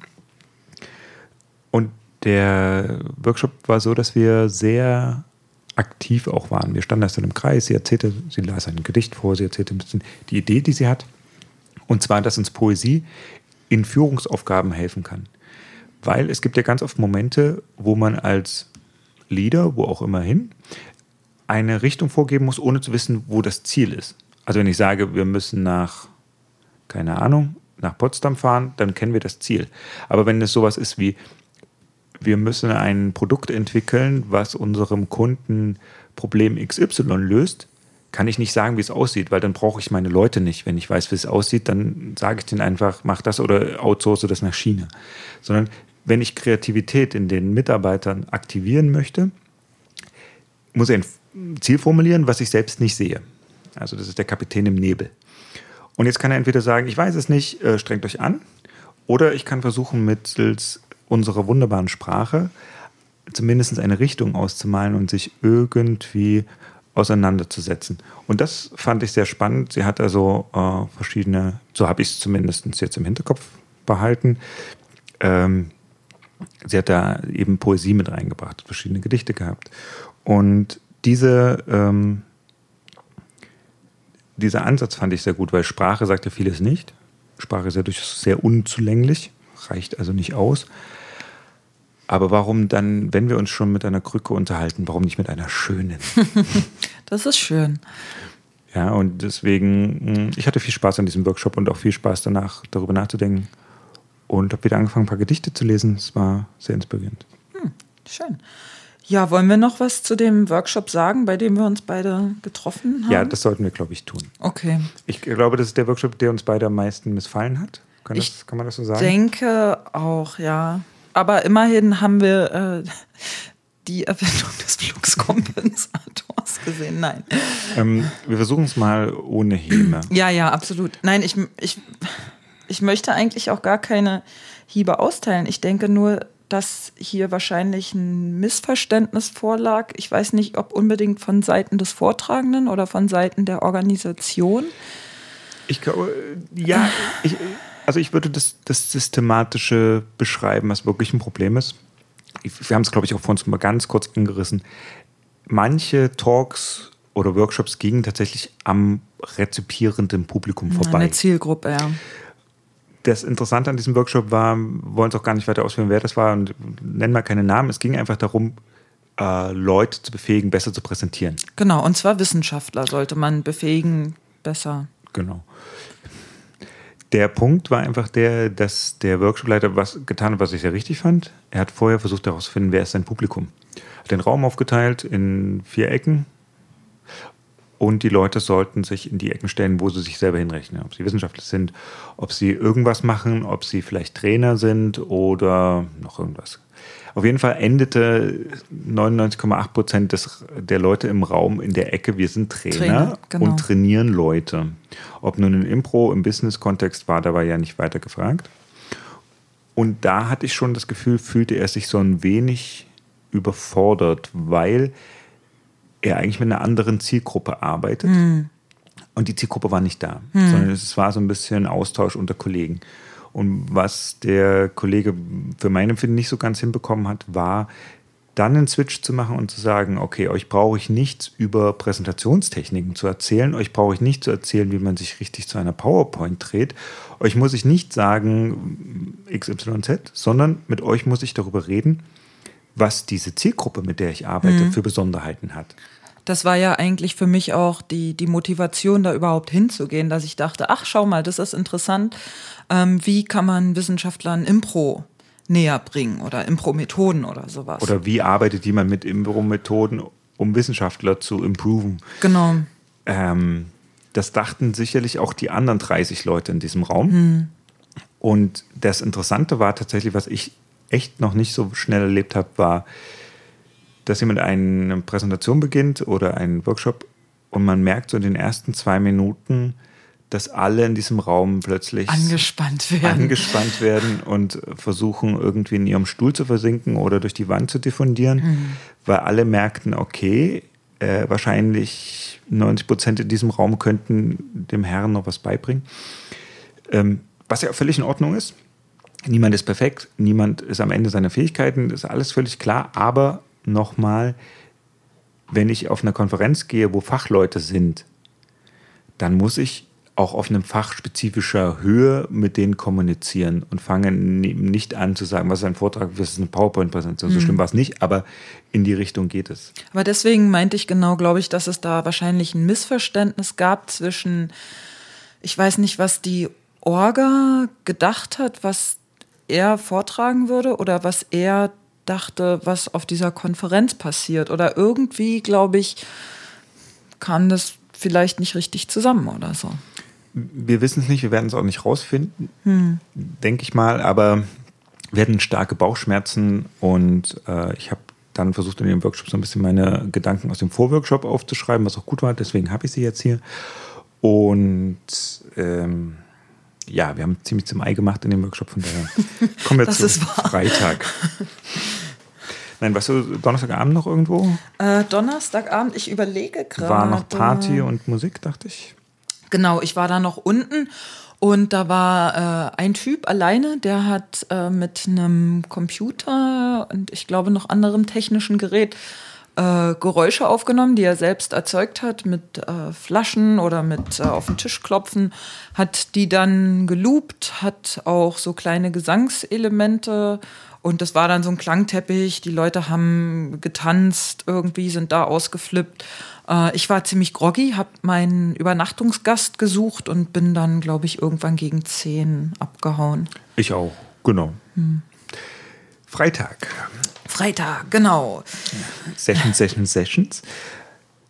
S2: Und der Workshop war so, dass wir sehr aktiv auch waren. Wir standen erst in einem Kreis, sie erzählte, sie las ein Gedicht vor, sie erzählte ein bisschen die Idee, die sie hat. Und zwar, dass uns Poesie in Führungsaufgaben helfen kann. Weil es gibt ja ganz oft Momente, wo man als Leader, wo auch immer hin, eine Richtung vorgeben muss, ohne zu wissen, wo das Ziel ist. Also wenn ich sage, wir müssen nach, keine Ahnung, nach Potsdam fahren, dann kennen wir das Ziel. Aber wenn es sowas ist wie, wir müssen ein Produkt entwickeln, was unserem Kunden Problem XY löst, kann ich nicht sagen, wie es aussieht, weil dann brauche ich meine Leute nicht. Wenn ich weiß, wie es aussieht, dann sage ich denen einfach, mach das oder outsource das nach China. Sondern wenn ich Kreativität in den Mitarbeitern aktivieren möchte, muss ich ein Ziel formulieren, was ich selbst nicht sehe. Also das ist der Kapitän im Nebel. Und jetzt kann er entweder sagen, ich weiß es nicht, äh, strengt euch an, oder ich kann versuchen, mittels unserer wunderbaren Sprache zumindest eine Richtung auszumalen und sich irgendwie auseinanderzusetzen. Und das fand ich sehr spannend. Sie hat also äh, verschiedene, so habe ich es zumindest jetzt im Hinterkopf behalten. Ähm, sie hat da eben Poesie mit reingebracht, verschiedene Gedichte gehabt. Und diese, ähm, dieser Ansatz fand ich sehr gut, weil Sprache sagt ja vieles nicht. Sprache ist ja durchaus sehr unzulänglich, reicht also nicht aus. Aber warum dann, wenn wir uns schon mit einer Krücke unterhalten, warum nicht mit einer schönen? [laughs]
S1: das ist schön.
S2: Ja, und deswegen, hm, ich hatte viel Spaß an diesem Workshop und auch viel Spaß danach, darüber nachzudenken. Und habe wieder angefangen, ein paar Gedichte zu lesen. Es war sehr inspirierend.
S1: Hm, schön. Ja, wollen wir noch was zu dem Workshop sagen, bei dem wir uns beide getroffen haben?
S2: Ja, das sollten wir, glaube ich, tun.
S1: Okay.
S2: Ich glaube, das ist der Workshop, der uns beide am meisten missfallen hat. Kann, das,
S1: ich
S2: kann man das so sagen?
S1: Ich denke auch, ja aber immerhin haben wir äh, die Erfindung des Fluxkompensators gesehen. Nein.
S2: Ähm, wir versuchen es mal ohne Häme. [clears throat]
S1: Ja, ja, absolut. Nein, ich, ich, ich möchte eigentlich auch gar keine Hiebe austeilen. Ich denke nur, dass hier wahrscheinlich ein Missverständnis vorlag. Ich weiß nicht, ob unbedingt von Seiten des Vortragenden oder von Seiten der Organisation.
S2: Ich glaube, ja, ich, also ich würde das, das Systematische beschreiben, was wirklich ein Problem ist. Wir haben es, glaube ich, auch vor uns mal ganz kurz angerissen. Manche Talks oder Workshops gingen tatsächlich am rezipierenden Publikum vorbei.
S1: Eine Zielgruppe, ja.
S2: Das Interessante an diesem Workshop war, wollen es auch gar nicht weiter ausführen, wer das war und nennen mal keine Namen. Es ging einfach darum, äh, Leute zu befähigen, besser zu präsentieren.
S1: Genau, und zwar Wissenschaftler sollte man befähigen, besser.
S2: Genau. Der Punkt war einfach der, dass der Workshopleiter was getan hat, was ich sehr richtig fand. Er hat vorher versucht herauszufinden, wer ist sein Publikum. Hat den Raum aufgeteilt in vier Ecken und die Leute sollten sich in die Ecken stellen, wo sie sich selber hinrechnen. Ob sie Wissenschaftler sind, ob sie irgendwas machen, ob sie vielleicht Trainer sind oder noch irgendwas. Auf jeden Fall endete 99,8 Prozent der Leute im Raum in der Ecke, wir sind Trainer, Trainer genau. und trainieren Leute. Ob nun in Impro, im Business-Kontext war, da war ja nicht weiter gefragt. Und da hatte ich schon das Gefühl, fühlte er sich so ein wenig überfordert, weil er eigentlich mit einer anderen Zielgruppe arbeitet. Hm. Und die Zielgruppe war nicht da, hm. sondern es war so ein bisschen Austausch unter Kollegen. Und was der Kollege für mein Empfinden nicht so ganz hinbekommen hat, war, dann einen Switch zu machen und zu sagen, okay, euch brauche ich nichts über Präsentationstechniken zu erzählen, euch brauche ich nicht zu erzählen, wie man sich richtig zu einer PowerPoint dreht, euch muss ich nicht sagen XYZ, sondern mit euch muss ich darüber reden, was diese Zielgruppe, mit der ich arbeite, mhm. für Besonderheiten hat.
S1: Das war ja eigentlich für mich auch die, die Motivation, da überhaupt hinzugehen, dass ich dachte, ach, schau mal, das ist interessant. Ähm, wie kann man Wissenschaftlern Impro näher bringen oder Impro-Methoden oder sowas?
S2: Oder wie arbeitet jemand mit Impro-Methoden, um Wissenschaftler zu improven?
S1: Genau.
S2: Ähm, das dachten sicherlich auch die anderen 30 Leute in diesem Raum. Hm. Und das Interessante war tatsächlich, was ich echt noch nicht so schnell erlebt habe, war, dass jemand eine Präsentation beginnt oder einen Workshop und man merkt so in den ersten zwei Minuten, dass alle in diesem Raum plötzlich
S1: angespannt werden.
S2: angespannt werden und versuchen irgendwie in ihrem Stuhl zu versinken oder durch die Wand zu diffundieren, mhm. weil alle merkten, okay, äh, wahrscheinlich 90 Prozent in diesem Raum könnten dem Herrn noch was beibringen. Ähm, was ja völlig in Ordnung ist. Niemand ist perfekt, niemand ist am Ende seiner Fähigkeiten, ist alles völlig klar, aber nochmal, wenn ich auf eine Konferenz gehe, wo Fachleute sind, dann muss ich auch auf einem fachspezifischer Höhe mit denen kommunizieren und fangen nicht an zu sagen, was ist ein Vortrag, was ist eine PowerPoint-Präsentation. So mhm. schlimm war es nicht, aber in die Richtung geht es.
S1: Aber deswegen meinte ich genau, glaube ich, dass es da wahrscheinlich ein Missverständnis gab zwischen, ich weiß nicht, was die Orga gedacht hat, was er vortragen würde oder was er dachte, was auf dieser Konferenz passiert. Oder irgendwie, glaube ich, kam das vielleicht nicht richtig zusammen oder so.
S2: Wir wissen es nicht, wir werden es auch nicht rausfinden, hm. denke ich mal, aber wir hatten starke Bauchschmerzen und äh, ich habe dann versucht in dem Workshop so ein bisschen meine Gedanken aus dem Vorworkshop aufzuschreiben, was auch gut war, deswegen habe ich sie jetzt hier. Und ähm, ja, wir haben ziemlich zum Ei gemacht in dem Workshop, von daher [laughs] kommen wir zum Freitag. Nein, warst du Donnerstagabend noch irgendwo?
S1: Äh, Donnerstagabend, ich überlege gerade.
S2: War noch Party und Musik, dachte ich.
S1: Genau, ich war da noch unten und da war äh, ein Typ alleine, der hat äh, mit einem Computer und ich glaube noch anderem technischen Gerät äh, Geräusche aufgenommen, die er selbst erzeugt hat, mit äh, Flaschen oder mit äh, auf den Tisch klopfen, hat die dann geloopt, hat auch so kleine Gesangselemente und das war dann so ein Klangteppich. Die Leute haben getanzt, irgendwie sind da ausgeflippt. Äh, ich war ziemlich groggy, habe meinen Übernachtungsgast gesucht und bin dann, glaube ich, irgendwann gegen zehn abgehauen.
S2: Ich auch, genau. Hm. Freitag.
S1: Freitag, genau.
S2: Sessions, Sessions, Sessions.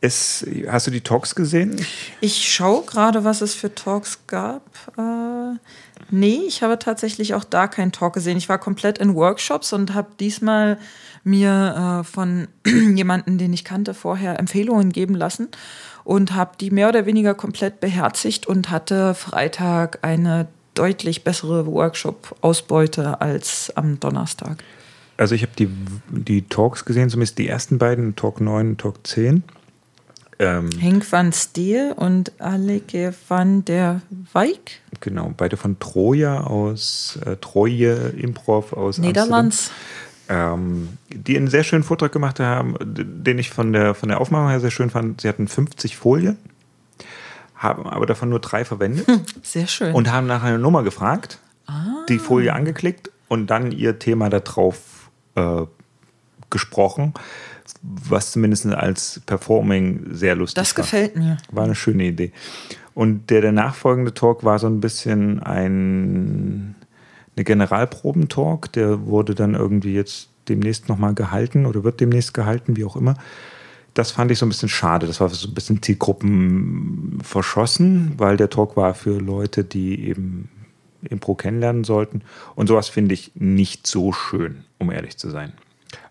S2: Es, hast du die Talks gesehen?
S1: Ich, schaue gerade, was es für Talks gab. Äh, nee, ich habe tatsächlich auch da keinen Talk gesehen. Ich war komplett in Workshops und habe diesmal mir äh, von [clears throat] jemandem, den ich kannte, vorher Empfehlungen geben lassen und habe die mehr oder weniger komplett beherzigt und hatte Freitag eine deutlich bessere Workshop-Ausbeute als am Donnerstag.
S2: Also ich habe die, die Talks gesehen, zumindest die ersten beiden, Talk 9 und Talk 10.
S1: Ähm, Henk van Steel und Aleke van der Wijk.
S2: Genau, beide von Troja aus, äh, Troje Improv aus
S1: Niederlands.
S2: Ähm, die einen sehr schönen Vortrag gemacht haben, den ich von der, von der Aufmachung her sehr schön fand. Sie hatten 50 Folien, haben aber davon nur drei verwendet.
S1: Sehr schön.
S2: Und haben nach einer Nummer gefragt, ah. die Folie angeklickt und dann ihr Thema darauf äh, gesprochen was zumindest als Performing sehr lustig
S1: war. Das gefällt mir.
S2: War eine schöne Idee. Und der, der nachfolgende Talk war so ein bisschen ein eine Generalprobentalk, der wurde dann irgendwie jetzt demnächst nochmal gehalten oder wird demnächst gehalten, wie auch immer. Das fand ich so ein bisschen schade. Das war so ein bisschen Zielgruppen verschossen, weil der Talk war für Leute, die eben Impro kennenlernen sollten. Und sowas finde ich nicht so schön, um ehrlich zu sein.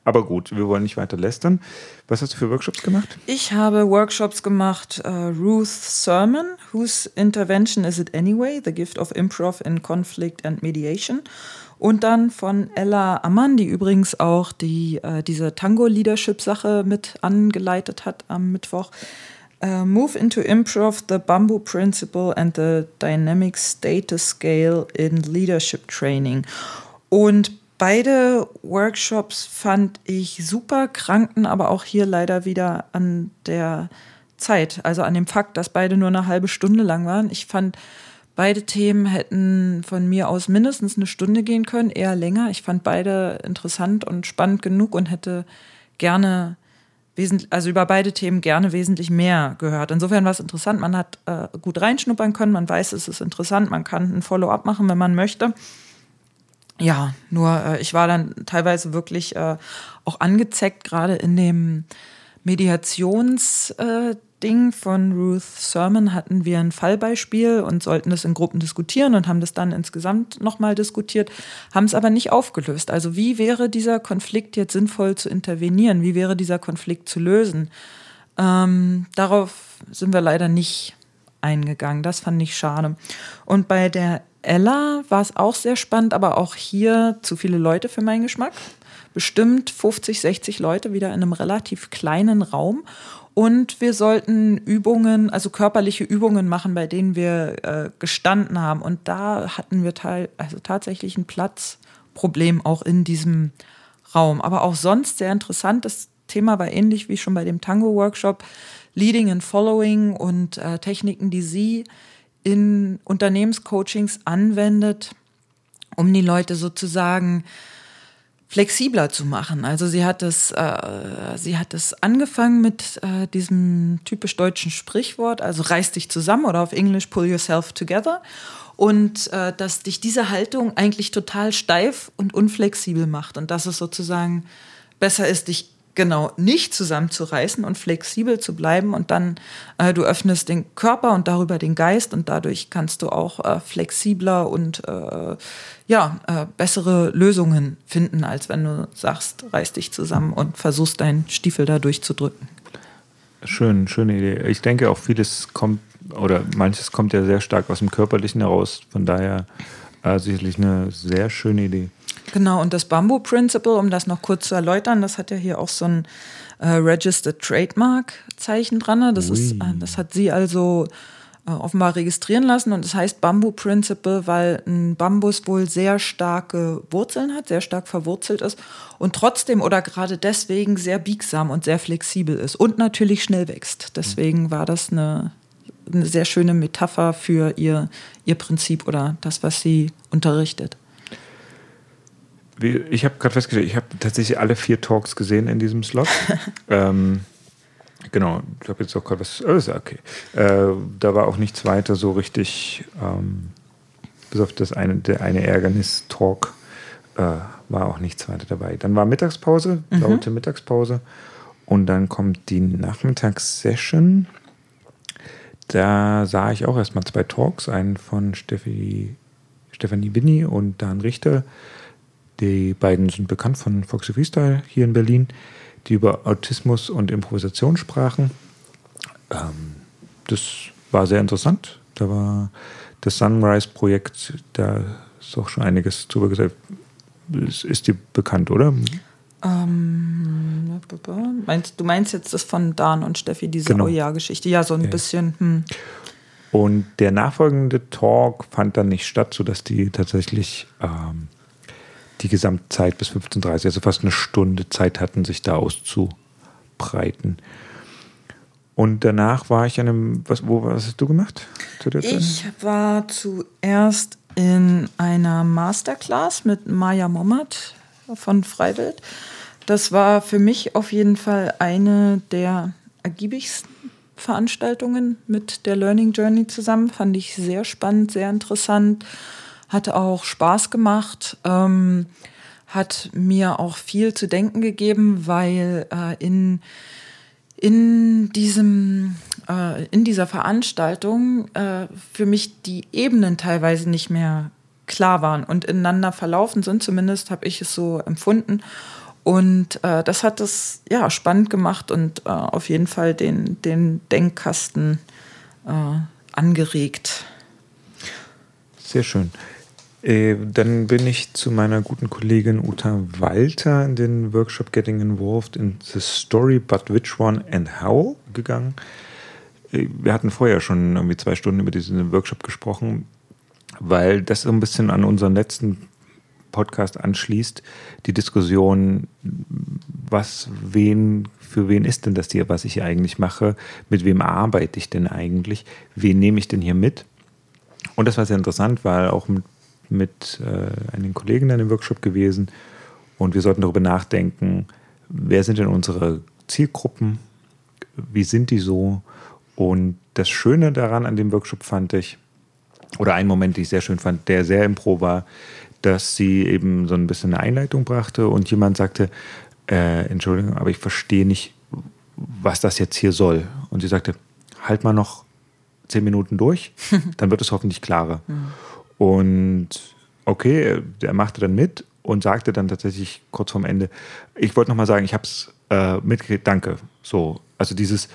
S2: Aber gut, wir wollen nicht weiter lästern. Was hast du für Workshops gemacht?
S1: Ich habe Workshops gemacht. Uh, Ruth Sermon, Whose Intervention is it anyway? The Gift of Improv in Conflict and Mediation. Und dann von Ella Ammann, die übrigens auch die, uh, diese Tango-Leadership-Sache mit angeleitet hat am Mittwoch. Uh, Move into Improv, the Bamboo Principle and the Dynamic Status Scale in Leadership Training. Und Beide Workshops fand ich super, krankten aber auch hier leider wieder an der Zeit, also an dem Fakt, dass beide nur eine halbe Stunde lang waren. Ich fand, beide Themen hätten von mir aus mindestens eine Stunde gehen können, eher länger. Ich fand beide interessant und spannend genug und hätte gerne also über beide Themen gerne wesentlich mehr gehört. Insofern war es interessant. Man hat äh, gut reinschnuppern können, man weiß, es ist interessant, man kann ein Follow-up machen, wenn man möchte. Ja, nur äh, ich war dann teilweise wirklich äh, auch angezeckt, gerade in dem Mediationsding äh, von Ruth Sermon hatten wir ein Fallbeispiel und sollten das in Gruppen diskutieren und haben das dann insgesamt nochmal diskutiert, haben es aber nicht aufgelöst. Also wie wäre dieser Konflikt jetzt sinnvoll zu intervenieren? Wie wäre dieser Konflikt zu lösen? Ähm, darauf sind wir leider nicht eingegangen. Das fand ich schade. Und bei der Ella war es auch sehr spannend, aber auch hier zu viele Leute für meinen Geschmack. Bestimmt 50, 60 Leute wieder in einem relativ kleinen Raum. Und wir sollten Übungen, also körperliche Übungen machen, bei denen wir äh, gestanden haben. Und da hatten wir also tatsächlich ein Platzproblem auch in diesem Raum. Aber auch sonst sehr interessant. Das Thema war ähnlich wie schon bei dem Tango-Workshop. Leading and Following und äh, Techniken, die Sie in Unternehmenscoachings anwendet, um die Leute sozusagen flexibler zu machen. Also sie hat es, äh, sie hat es angefangen mit äh, diesem typisch deutschen Sprichwort, also reiß dich zusammen oder auf Englisch pull yourself together. Und äh, dass dich diese Haltung eigentlich total steif und unflexibel macht und dass es sozusagen besser ist, dich genau nicht zusammenzureißen und flexibel zu bleiben und dann äh, du öffnest den Körper und darüber den Geist und dadurch kannst du auch äh, flexibler und äh, ja äh, bessere Lösungen finden, als wenn du sagst, reiß dich zusammen und versuchst deinen Stiefel da durchzudrücken.
S2: Schön, schöne Idee. Ich denke auch vieles kommt oder manches kommt ja sehr stark aus dem Körperlichen heraus. Von daher äh, sicherlich eine sehr schöne Idee.
S1: Genau, und das Bamboo Principle, um das noch kurz zu erläutern, das hat ja hier auch so ein äh, Registered Trademark Zeichen dran. Ne? Das, ist, äh, das hat sie also äh, offenbar registrieren lassen und es das heißt Bamboo Principle, weil ein Bambus wohl sehr starke Wurzeln hat, sehr stark verwurzelt ist und trotzdem oder gerade deswegen sehr biegsam und sehr flexibel ist und natürlich schnell wächst. Deswegen war das eine, eine sehr schöne Metapher für ihr, ihr Prinzip oder das, was sie unterrichtet
S2: ich habe gerade festgestellt, ich habe tatsächlich alle vier Talks gesehen in diesem Slot. [laughs] ähm, genau, ich habe jetzt auch gerade was. Oh, ist okay. Äh, da war auch nichts weiter so richtig, ähm, bis auf das eine, der eine Ärgernis-Talk äh, war auch nichts weiter dabei. Dann war Mittagspause, mhm. laute Mittagspause. Und dann kommt die Nachmittagssession. Da sah ich auch erstmal zwei Talks, einen von Steffi, Stefanie Binni und Dan Richter die beiden sind bekannt von Foxy Freestyle hier in Berlin, die über Autismus und Improvisation sprachen. Ähm, das war sehr interessant. Da war das Sunrise-Projekt, da ist auch schon einiges drüber gesagt. Ist, ist die bekannt, oder?
S1: Ähm, meinst, du meinst jetzt das von Dan und Steffi, diese genau. Oh ja-Geschichte? Ja, so ein ja. bisschen. Hm.
S2: Und der nachfolgende Talk fand dann nicht statt, sodass die tatsächlich ähm, die Gesamtzeit bis 15.30 also fast eine Stunde Zeit hatten, sich da auszubreiten. Und danach war ich an einem, was, wo, was hast du gemacht?
S1: ich war zuerst in einer Masterclass mit Maya Mommert von Freiwild. Das war für mich auf jeden Fall eine der ergiebigsten Veranstaltungen mit der Learning Journey zusammen. Fand ich sehr spannend, sehr interessant hat auch Spaß gemacht, ähm, hat mir auch viel zu denken gegeben, weil äh, in, in, diesem, äh, in dieser Veranstaltung äh, für mich die Ebenen teilweise nicht mehr klar waren und ineinander verlaufen sind, zumindest habe ich es so empfunden. Und äh, das hat es ja spannend gemacht und äh, auf jeden Fall den, den Denkkasten äh, angeregt.
S2: Sehr schön. Äh, dann bin ich zu meiner guten Kollegin Uta Walter in den Workshop Getting Involved in the Story, but which one and how gegangen. Äh, wir hatten vorher schon irgendwie zwei Stunden über diesen Workshop gesprochen, weil das so ein bisschen an unseren letzten Podcast anschließt, die Diskussion, was, wen, für wen ist denn das hier, was ich hier eigentlich mache, mit wem arbeite ich denn eigentlich, wen nehme ich denn hier mit? Und das war sehr interessant, weil auch mit mit äh, einigen Kollegen in dem Workshop gewesen und wir sollten darüber nachdenken, wer sind denn unsere Zielgruppen, wie sind die so und das Schöne daran an dem Workshop fand ich, oder ein Moment, den ich sehr schön fand, der sehr im Pro war, dass sie eben so ein bisschen eine Einleitung brachte und jemand sagte, äh, Entschuldigung, aber ich verstehe nicht, was das jetzt hier soll. Und sie sagte, halt mal noch zehn Minuten durch, [laughs] dann wird es hoffentlich klarer. Und okay, der machte dann mit und sagte dann tatsächlich kurz vorm Ende, ich wollte nochmal sagen, ich habe es äh, mitgekriegt, danke. So, also dieses,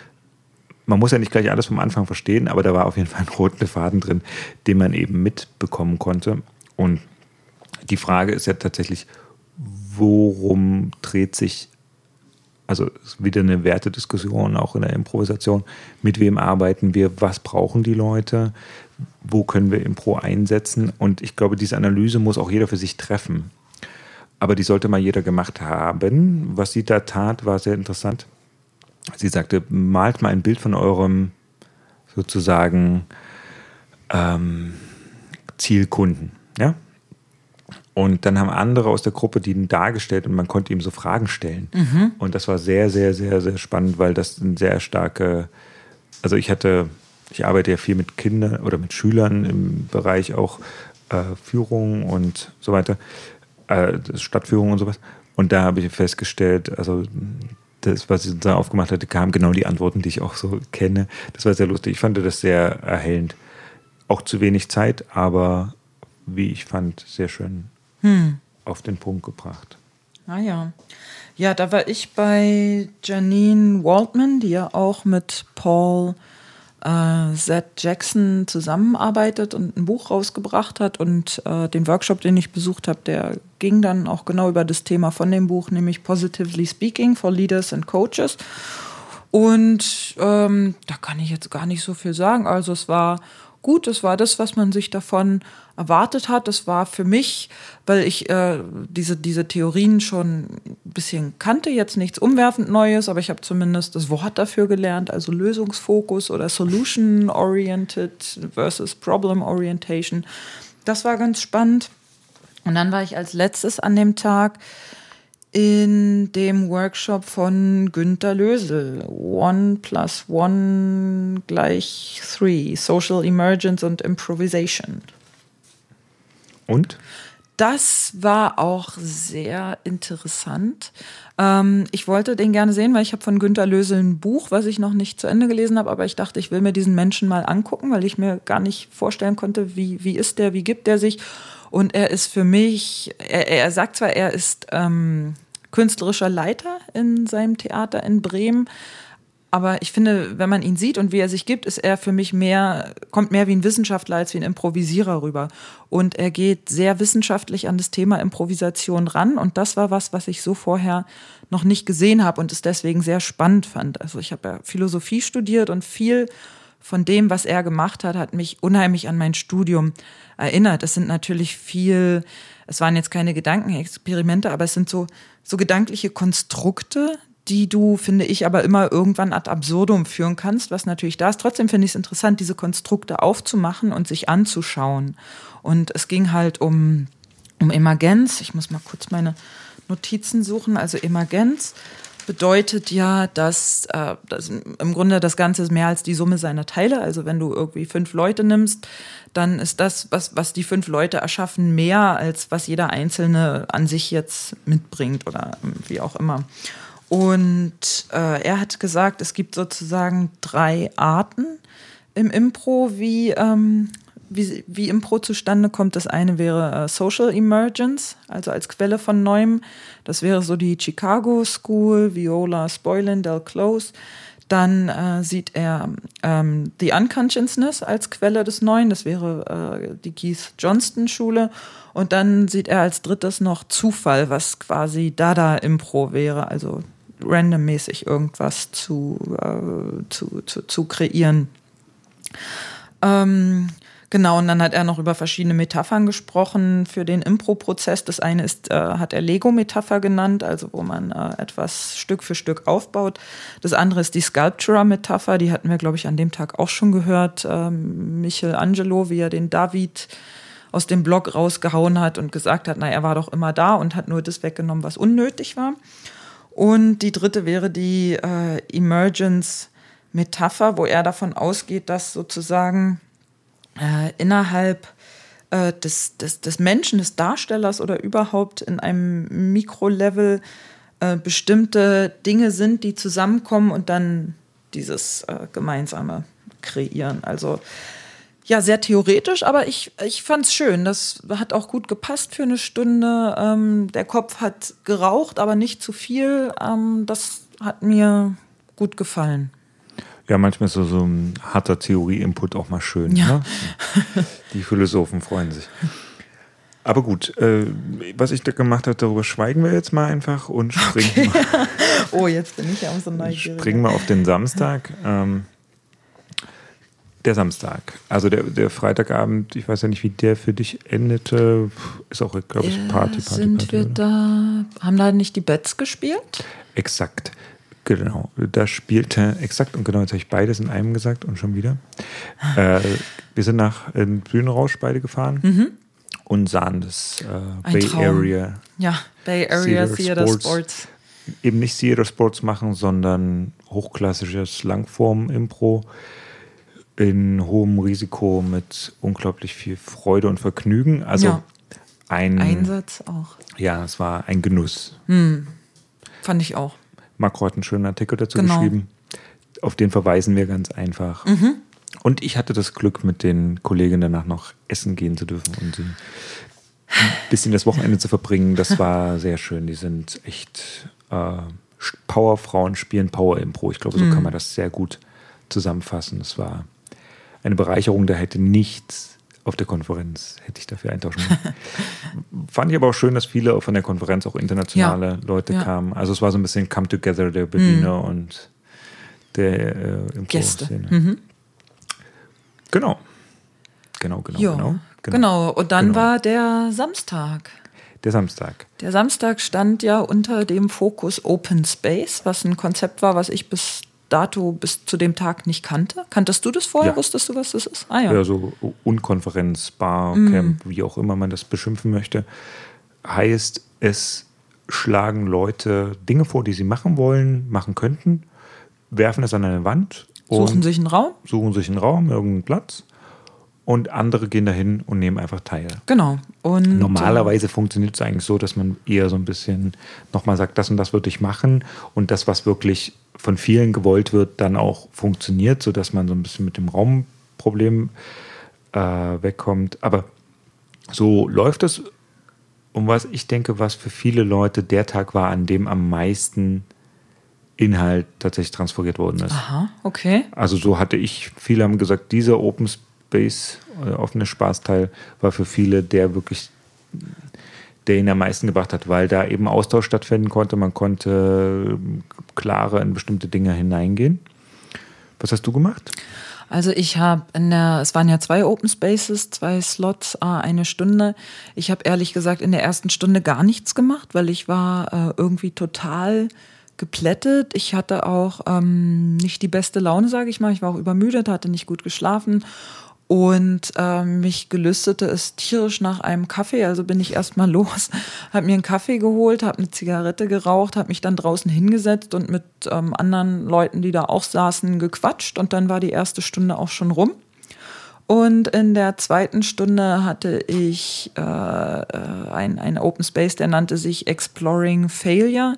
S2: man muss ja nicht gleich alles vom Anfang verstehen, aber da war auf jeden Fall ein roter Faden drin, den man eben mitbekommen konnte. Und die Frage ist ja tatsächlich, worum dreht sich, also wieder eine Wertediskussion auch in der Improvisation, mit wem arbeiten wir, was brauchen die Leute, wo können wir Impro einsetzen. Und ich glaube, diese Analyse muss auch jeder für sich treffen. Aber die sollte mal jeder gemacht haben. Was sie da tat, war sehr interessant. Sie sagte, malt mal ein Bild von eurem sozusagen ähm, Zielkunden. Ja? Und dann haben andere aus der Gruppe die dargestellt und man konnte ihm so Fragen stellen. Mhm. Und das war sehr, sehr, sehr, sehr spannend, weil das ein sehr starke, also ich hatte, ich arbeite ja viel mit Kindern oder mit Schülern im Bereich auch äh, Führung und so weiter, äh, Stadtführung und sowas. Und da habe ich festgestellt, also das, was ich da aufgemacht hatte, kamen genau die Antworten, die ich auch so kenne. Das war sehr lustig. Ich fand das sehr erhellend. Auch zu wenig Zeit, aber wie ich fand, sehr schön hm. auf den Punkt gebracht.
S1: Ah ja. Ja, da war ich bei Janine Waldman, die ja auch mit Paul äh, Z. Jackson zusammenarbeitet und ein Buch rausgebracht hat. Und äh, den Workshop, den ich besucht habe, der ging dann auch genau über das Thema von dem Buch, nämlich Positively Speaking for Leaders and Coaches. Und ähm, da kann ich jetzt gar nicht so viel sagen. Also es war gut, es war das, was man sich davon erwartet hat. Das war für mich, weil ich äh, diese, diese Theorien schon ein bisschen kannte, jetzt nichts umwerfend Neues, aber ich habe zumindest das Wort dafür gelernt, also Lösungsfokus oder Solution-Oriented versus Problem Orientation. Das war ganz spannend. Und dann war ich als letztes an dem Tag in dem Workshop von Günter Lösel. One plus one gleich three. Social Emergence und Improvisation.
S2: Und?
S1: Das war auch sehr interessant. Ähm, ich wollte den gerne sehen, weil ich habe von Günter Lösel ein Buch, was ich noch nicht zu Ende gelesen habe, aber ich dachte, ich will mir diesen Menschen mal angucken, weil ich mir gar nicht vorstellen konnte, wie, wie ist der, wie gibt der sich. Und er ist für mich, er, er sagt zwar, er ist ähm, künstlerischer Leiter in seinem Theater in Bremen, aber ich finde, wenn man ihn sieht und wie er sich gibt, ist er für mich mehr, kommt mehr wie ein Wissenschaftler als wie ein Improvisierer rüber. Und er geht sehr wissenschaftlich an das Thema Improvisation ran. Und das war was, was ich so vorher noch nicht gesehen habe und es deswegen sehr spannend fand. Also ich habe ja Philosophie studiert und viel von dem, was er gemacht hat, hat mich unheimlich an mein Studium erinnert. Es sind natürlich viel, es waren jetzt keine Gedankenexperimente, aber es sind so, so gedankliche Konstrukte, die du, finde ich, aber immer irgendwann ad absurdum führen kannst, was natürlich da ist. Trotzdem finde ich es interessant, diese Konstrukte aufzumachen und sich anzuschauen. Und es ging halt um, um Emergenz. Ich muss mal kurz meine Notizen suchen. Also Emergenz bedeutet ja, dass, äh, dass im Grunde das Ganze ist mehr als die Summe seiner Teile. Also wenn du irgendwie fünf Leute nimmst, dann ist das, was, was die fünf Leute erschaffen, mehr als was jeder Einzelne an sich jetzt mitbringt oder wie auch immer. Und äh, er hat gesagt, es gibt sozusagen drei Arten im Impro, wie, ähm, wie, wie Impro zustande kommt. Das eine wäre äh, Social Emergence, also als Quelle von Neuem. Das wäre so die Chicago School, Viola Spoilin, Del Close. Dann äh, sieht er ähm, The Unconsciousness als Quelle des Neuen, das wäre äh, die Keith Johnston Schule. Und dann sieht er als drittes noch Zufall, was quasi Dada-Impro wäre, also randommäßig irgendwas zu, äh, zu, zu, zu kreieren. Ähm, Genau, und dann hat er noch über verschiedene Metaphern gesprochen für den Impro-Prozess. Das eine ist, äh, hat er Lego-Metapher genannt, also wo man äh, etwas Stück für Stück aufbaut. Das andere ist die Sculptura-Metapher, die hatten wir, glaube ich, an dem Tag auch schon gehört. Ähm, Michelangelo, wie er den David aus dem Blog rausgehauen hat und gesagt hat, na, er war doch immer da und hat nur das weggenommen, was unnötig war. Und die dritte wäre die äh, Emergence-Metapher, wo er davon ausgeht, dass sozusagen äh, innerhalb äh, des, des, des Menschen, des Darstellers oder überhaupt in einem Mikrolevel äh, bestimmte Dinge sind, die zusammenkommen und dann dieses äh, Gemeinsame kreieren. Also ja, sehr theoretisch, aber ich, ich fand es schön. Das hat auch gut gepasst für eine Stunde. Ähm, der Kopf hat geraucht, aber nicht zu viel. Ähm, das hat mir gut gefallen.
S2: Ja, manchmal ist so, so ein harter Theorie-Input auch mal schön. Ja. Ne? Die Philosophen freuen sich. Aber gut, äh, was ich da gemacht habe, darüber schweigen wir jetzt mal einfach und springen okay. mal. [laughs]
S1: oh, jetzt bin ich ja auch so neugierig.
S2: Springen wir auf den Samstag. Ähm, der Samstag. Also der, der Freitagabend, ich weiß ja nicht, wie der für dich endete. Ist auch, glaube ich, Party, Party,
S1: Sind
S2: Party,
S1: wir oder? da? Haben da nicht die Bets gespielt?
S2: Exakt. Genau, da spielte exakt und genau, jetzt habe ich beides in einem gesagt und schon wieder. Äh, wir sind nach in Bühnenrausch beide gefahren
S1: Mhm.
S2: und sahen das äh, Bay
S1: Traum.
S2: Area
S1: Ja, Bay Area
S2: Theater
S1: Theater
S2: Sports.
S1: Sports.
S2: eben nicht Theater Sports machen, sondern hochklassisches Langform-Impro in hohem Risiko mit unglaublich viel Freude und Vergnügen. Also
S1: Ja.
S2: ein,
S1: Einsatz auch.
S2: ja, es war ein Genuss.
S1: Fand ich auch.
S2: Marco hat einen schönen Artikel dazu
S1: Genau.
S2: geschrieben. Auf den verweisen wir ganz einfach.
S1: Mhm.
S2: Und ich hatte das Glück, mit den Kollegen danach noch essen gehen zu dürfen und sie ein bisschen das Wochenende zu verbringen. Das [laughs] war sehr schön. Die sind echt äh, Powerfrauen, spielen Power-Impro. Ich glaube, so
S1: Mhm.
S2: kann man das sehr gut zusammenfassen. Es war eine Bereicherung, da hätte nichts auf der Konferenz, hätte ich dafür eintauschen können. [laughs] Fand ich aber auch schön, dass viele von der Konferenz auch internationale Leute
S1: Ja. Mhm.
S2: kamen. Also es war so ein bisschen Come Together der Berliner und der äh,
S1: Gäste. Mhm.
S2: Genau. Genau, genau,
S1: Ja,
S2: genau.
S1: genau. Und dann
S2: Genau.
S1: war der Samstag.
S2: Der Samstag.
S1: Der Samstag stand ja unter dem Fokus Open Space, was ein Konzept war, was ich bis dato, bis zu dem Tag nicht kannte. Kanntest du das vorher?
S2: Ja.
S1: Wusstest du, was das ist? Ah
S2: Ja, so Unkonferenz, Bar,
S1: Mhm.
S2: Camp, wie auch immer man das beschimpfen möchte. Heißt, es schlagen Leute Dinge vor, die sie machen wollen, machen könnten, werfen es an eine Wand
S1: Suchen
S2: und
S1: sich einen Raum?
S2: suchen sich einen Raum, irgendeinen Platz und andere gehen dahin und nehmen einfach teil.
S1: Genau. Und
S2: Normalerweise funktioniert es eigentlich so, dass man eher so ein bisschen nochmal sagt, das und das würde ich machen und das, was wirklich von vielen gewollt wird, dann auch funktioniert, sodass man so ein bisschen mit dem Raumproblem äh, wegkommt. Aber so läuft es. Um was ich denke, was für viele Leute der Tag war, an dem am meisten Inhalt tatsächlich transferiert worden ist.
S1: Aha, okay.
S2: Also so hatte ich, viele haben gesagt, dieser Open Space, äh, offene Spaßteil, war für viele der wirklich, der ihn am meisten gebracht hat, weil da eben Austausch stattfinden konnte. Man konnte äh, klarer in bestimmte Dinge hineingehen. Was hast du gemacht?
S1: Also ich habe in der, es waren ja zwei Open Spaces, zwei Slots, ah, eine Stunde. Ich habe ehrlich gesagt in der ersten Stunde gar nichts gemacht, weil ich war äh, irgendwie total geplättet. Ich hatte auch ähm, nicht die beste Laune, sage ich mal. Ich war auch übermüdet, hatte nicht gut geschlafen und ähm, mich gelüstete es tierisch nach einem Kaffee. Also bin ich erstmal [laughs] los, habe mir einen Kaffee geholt, habe eine Zigarette geraucht, habe mich dann draußen hingesetzt und mit ähm, anderen Leuten, die da auch saßen, gequatscht. Und dann war die erste Stunde auch schon rum. Und in der zweiten Stunde hatte ich äh, äh, ein, ein Open Space, der nannte sich Exploring Failure.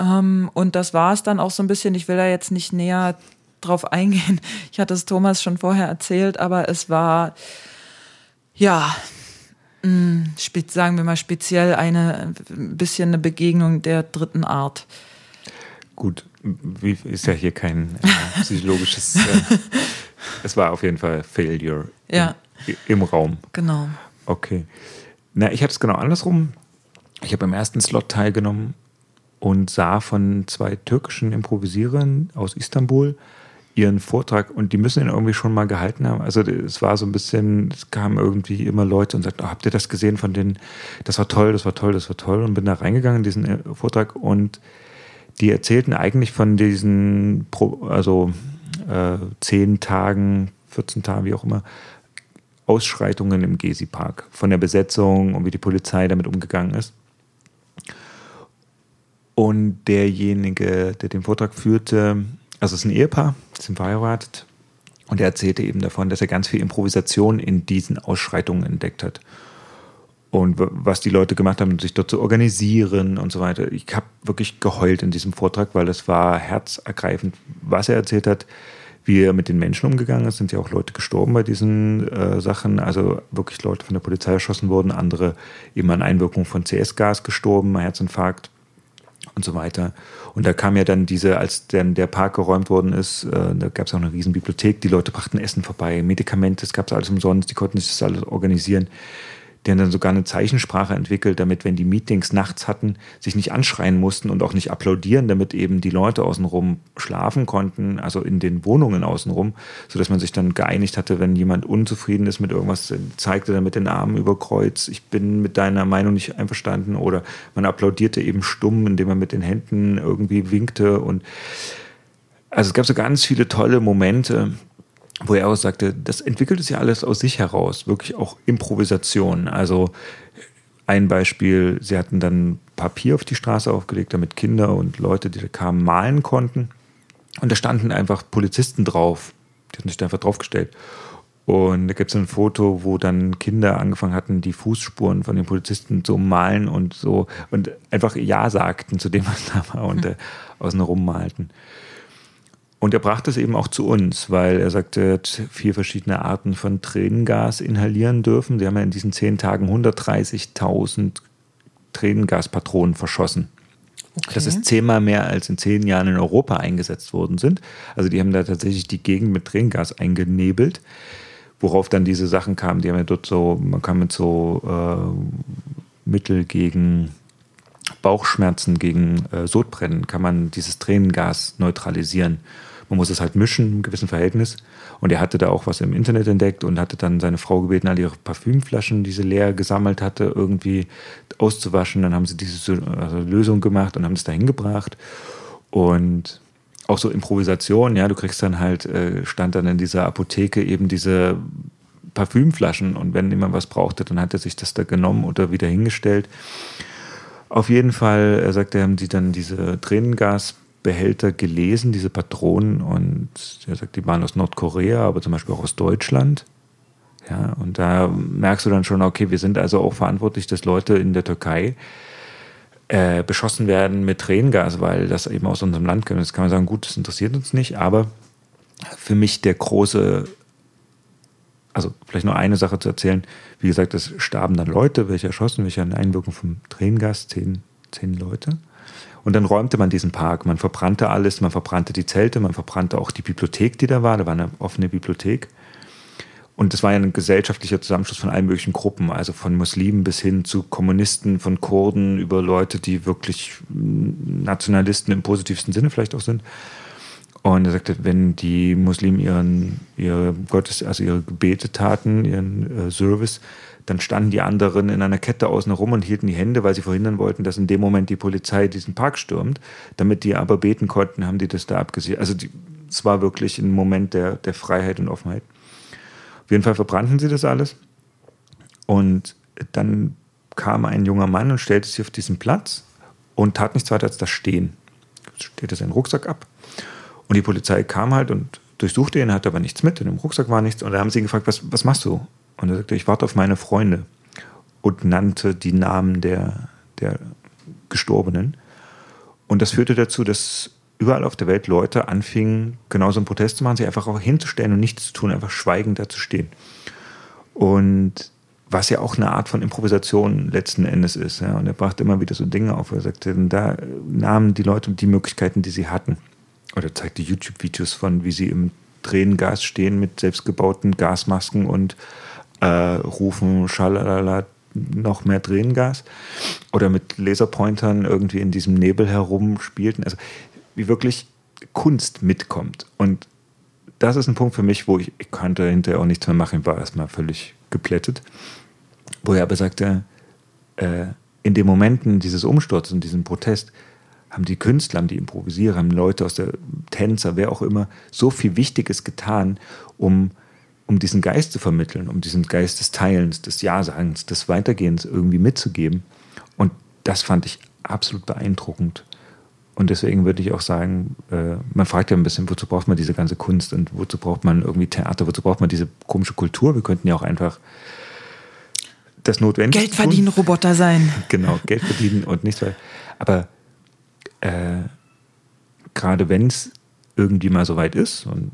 S1: Ähm, und das war es dann auch so ein bisschen. Ich will da jetzt nicht näher drauf eingehen. Ich hatte es Thomas schon vorher erzählt, aber es war, ja, mh, spe- sagen wir mal speziell eine ein bisschen eine Begegnung der dritten Art.
S2: Gut, ist ja hier kein äh, psychologisches. [laughs] Äh, es war auf jeden Fall Failure
S1: Ja.
S2: im, im Raum.
S1: Genau.
S2: Okay. Na, ich hatte es genau andersrum. Ich habe im ersten Slot teilgenommen und sah von zwei türkischen Improvisierern aus Istanbul ihren Vortrag und die müssen ihn irgendwie schon mal gehalten haben. Also es war so ein bisschen, es kamen irgendwie immer Leute und sagten, oh, habt ihr das gesehen von denen? Das war toll, das war toll, das war toll und bin da reingegangen in diesen äh, Vortrag und die erzählten eigentlich von diesen, also äh, zehn Tagen, 14 Tagen, wie auch immer, Ausschreitungen im Gezi-Park, von der Besetzung und wie die Polizei damit umgegangen ist. Und derjenige, der den Vortrag führte, also es ist ein Ehepaar, sind verheiratet, und er erzählte eben davon, dass er ganz viel Improvisation in diesen Ausschreitungen entdeckt hat. Und was die Leute gemacht haben, sich dort zu organisieren und so weiter. Ich habe wirklich geheult in diesem Vortrag, weil es war herzergreifend, was er erzählt hat, wie er mit den Menschen umgegangen ist. Sind ja auch Leute gestorben bei diesen äh, Sachen. Also wirklich Leute von der Polizei erschossen wurden, andere eben an Einwirkung von CS-Gas gestorben, Herzinfarkt und so weiter. Und da kam ja dann diese, als dann der Park geräumt worden ist, äh, da gab es auch eine riesen Bibliothek, die Leute brachten Essen vorbei, Medikamente, es gab es alles umsonst, die konnten sich das alles organisieren. Die haben dann sogar eine Zeichensprache entwickelt, damit, wenn die Meetings nachts hatten, sich nicht anschreien mussten und auch nicht applaudieren, damit eben die Leute außenrum schlafen konnten, also in den Wohnungen außenrum, sodass man sich dann geeinigt hatte, wenn jemand unzufrieden ist mit irgendwas, zeigte er mit den Armen über Kreuz, ich bin mit deiner Meinung nicht einverstanden oder man applaudierte eben stumm, indem man mit den Händen irgendwie winkte und also es gab so ganz viele tolle Momente, wo er auch sagte, das entwickelt sich alles aus sich heraus, wirklich auch Improvisation. Also ein Beispiel, sie hatten dann Papier auf die Straße aufgelegt, damit Kinder und Leute, die da kamen, malen konnten. Und da standen einfach Polizisten drauf. Die hatten sich da einfach draufgestellt. Und da gibt es ein Foto, wo dann Kinder angefangen hatten, die Fußspuren von den Polizisten zu malen und so und einfach Ja sagten zu dem, was da war und äh, außen rum malten. Und er brachte es eben auch zu uns, weil er sagte, er hat vier verschiedene Arten von Tränengas inhalieren dürfen. Sie haben ja in diesen zehn Tagen 130.000 Tränengaspatronen verschossen. Okay. Das ist zehnmal mehr als in zehn Jahren in Europa eingesetzt worden sind. Also die haben da tatsächlich die Gegend mit Tränengas eingenebelt, worauf dann diese Sachen kamen. Die haben ja dort so, man kann mit so äh, Mittel gegen Bauchschmerzen, gegen äh, Sodbrennen, kann man dieses Tränengas neutralisieren. Man muss es halt mischen im gewissen Verhältnis. Und er hatte da auch was im Internet entdeckt und hatte dann seine Frau gebeten, all ihre Parfümflaschen, die sie leer gesammelt hatte, irgendwie auszuwaschen. Dann haben sie diese also Lösung gemacht und haben es dahin gebracht. Und auch so Improvisation, ja, du kriegst dann halt, äh, stand dann in dieser Apotheke eben diese Parfümflaschen und wenn jemand was brauchte, dann hat er sich das da genommen oder wieder hingestellt. Auf jeden Fall, er sagte, haben sie dann diese Tränengas Behälter gelesen, diese Patronen, und er sagt, die waren aus Nordkorea, aber zum Beispiel auch aus Deutschland. Ja, und da merkst du dann schon, okay, wir sind also auch verantwortlich, dass Leute in der Türkei äh, beschossen werden mit Tränengas, weil das eben aus unserem Land kommt. Jetzt kann man sagen, gut, das interessiert uns nicht, aber für mich der große, also vielleicht nur eine Sache zu erzählen, wie gesagt, es starben dann Leute, welche erschossen, welche eine Einwirkung vom Tränengas, zehn, zehn Leute. Und dann räumte man diesen Park. Man verbrannte alles, man verbrannte die Zelte, man verbrannte auch die Bibliothek, die da war. Da war eine offene Bibliothek. Und es war ja ein gesellschaftlicher Zusammenschluss von allen möglichen Gruppen, also von Muslimen bis hin zu Kommunisten, von Kurden, über Leute, die wirklich Nationalisten im positivsten Sinne vielleicht auch sind. Und er sagte, wenn die Muslimen ihren, ihre Gottes, also ihre Gebete taten, ihren äh, Service, dann standen die anderen in einer Kette außen rum und hielten die Hände, weil sie verhindern wollten, dass in dem Moment die Polizei diesen Park stürmt. Damit die aber beten konnten, haben die das da abgesichert. Also es war wirklich ein Moment der, der Freiheit und Offenheit. Auf jeden Fall verbrannten sie das alles. Und dann kam ein junger Mann und stellte sich auf diesen Platz und tat nichts weiter als das Stehen. Stellte seinen Rucksack ab. Und die Polizei kam halt und durchsuchte ihn, hatte aber nichts mit. In dem Rucksack war nichts. Und da haben sie ihn gefragt, was, was machst du? Und er sagte, ich warte auf meine Freunde und nannte die Namen der, der Gestorbenen. Und das führte dazu, dass überall auf der Welt Leute anfingen, genauso einen Protest zu machen, sich einfach auch hinzustellen und nichts zu tun, einfach schweigend da zu stehen. Und was ja auch eine Art von Improvisation letzten Endes ist. Ja. Und er brachte immer wieder so Dinge auf. Er sagte, da nahmen die Leute die Möglichkeiten, die sie hatten. Oder zeigte YouTube-Videos von, wie sie im Tränengas stehen mit selbstgebauten Gasmasken und äh, rufen, schalala, noch mehr Tränengas oder mit Laserpointern irgendwie in diesem Nebel herumspielten. Also wie wirklich Kunst mitkommt. Und das ist ein Punkt für mich, wo ich, ich konnte hinterher auch nichts mehr machen, war erstmal völlig geplättet. Wo er aber sagte, äh, in den Momenten dieses Umsturzes und diesem Protest haben die Künstler, haben die Improvisierer, haben Leute aus der Tänzer, wer auch immer, so viel Wichtiges getan, um um diesen Geist zu vermitteln, um diesen Geist des Teilens, des Ja-Sagens, des Weitergehens irgendwie mitzugeben. Und das fand ich absolut beeindruckend. Und deswegen würde ich auch sagen, äh, man fragt ja ein bisschen, wozu braucht man diese ganze Kunst und wozu braucht man irgendwie Theater, wozu braucht man diese komische Kultur? Wir könnten ja auch einfach das Notwendige.
S1: Geld verdienen, tun. Roboter sein.
S2: Genau, Geld verdienen und nichts weiter. Aber äh, gerade wenn es irgendwie mal so weit ist und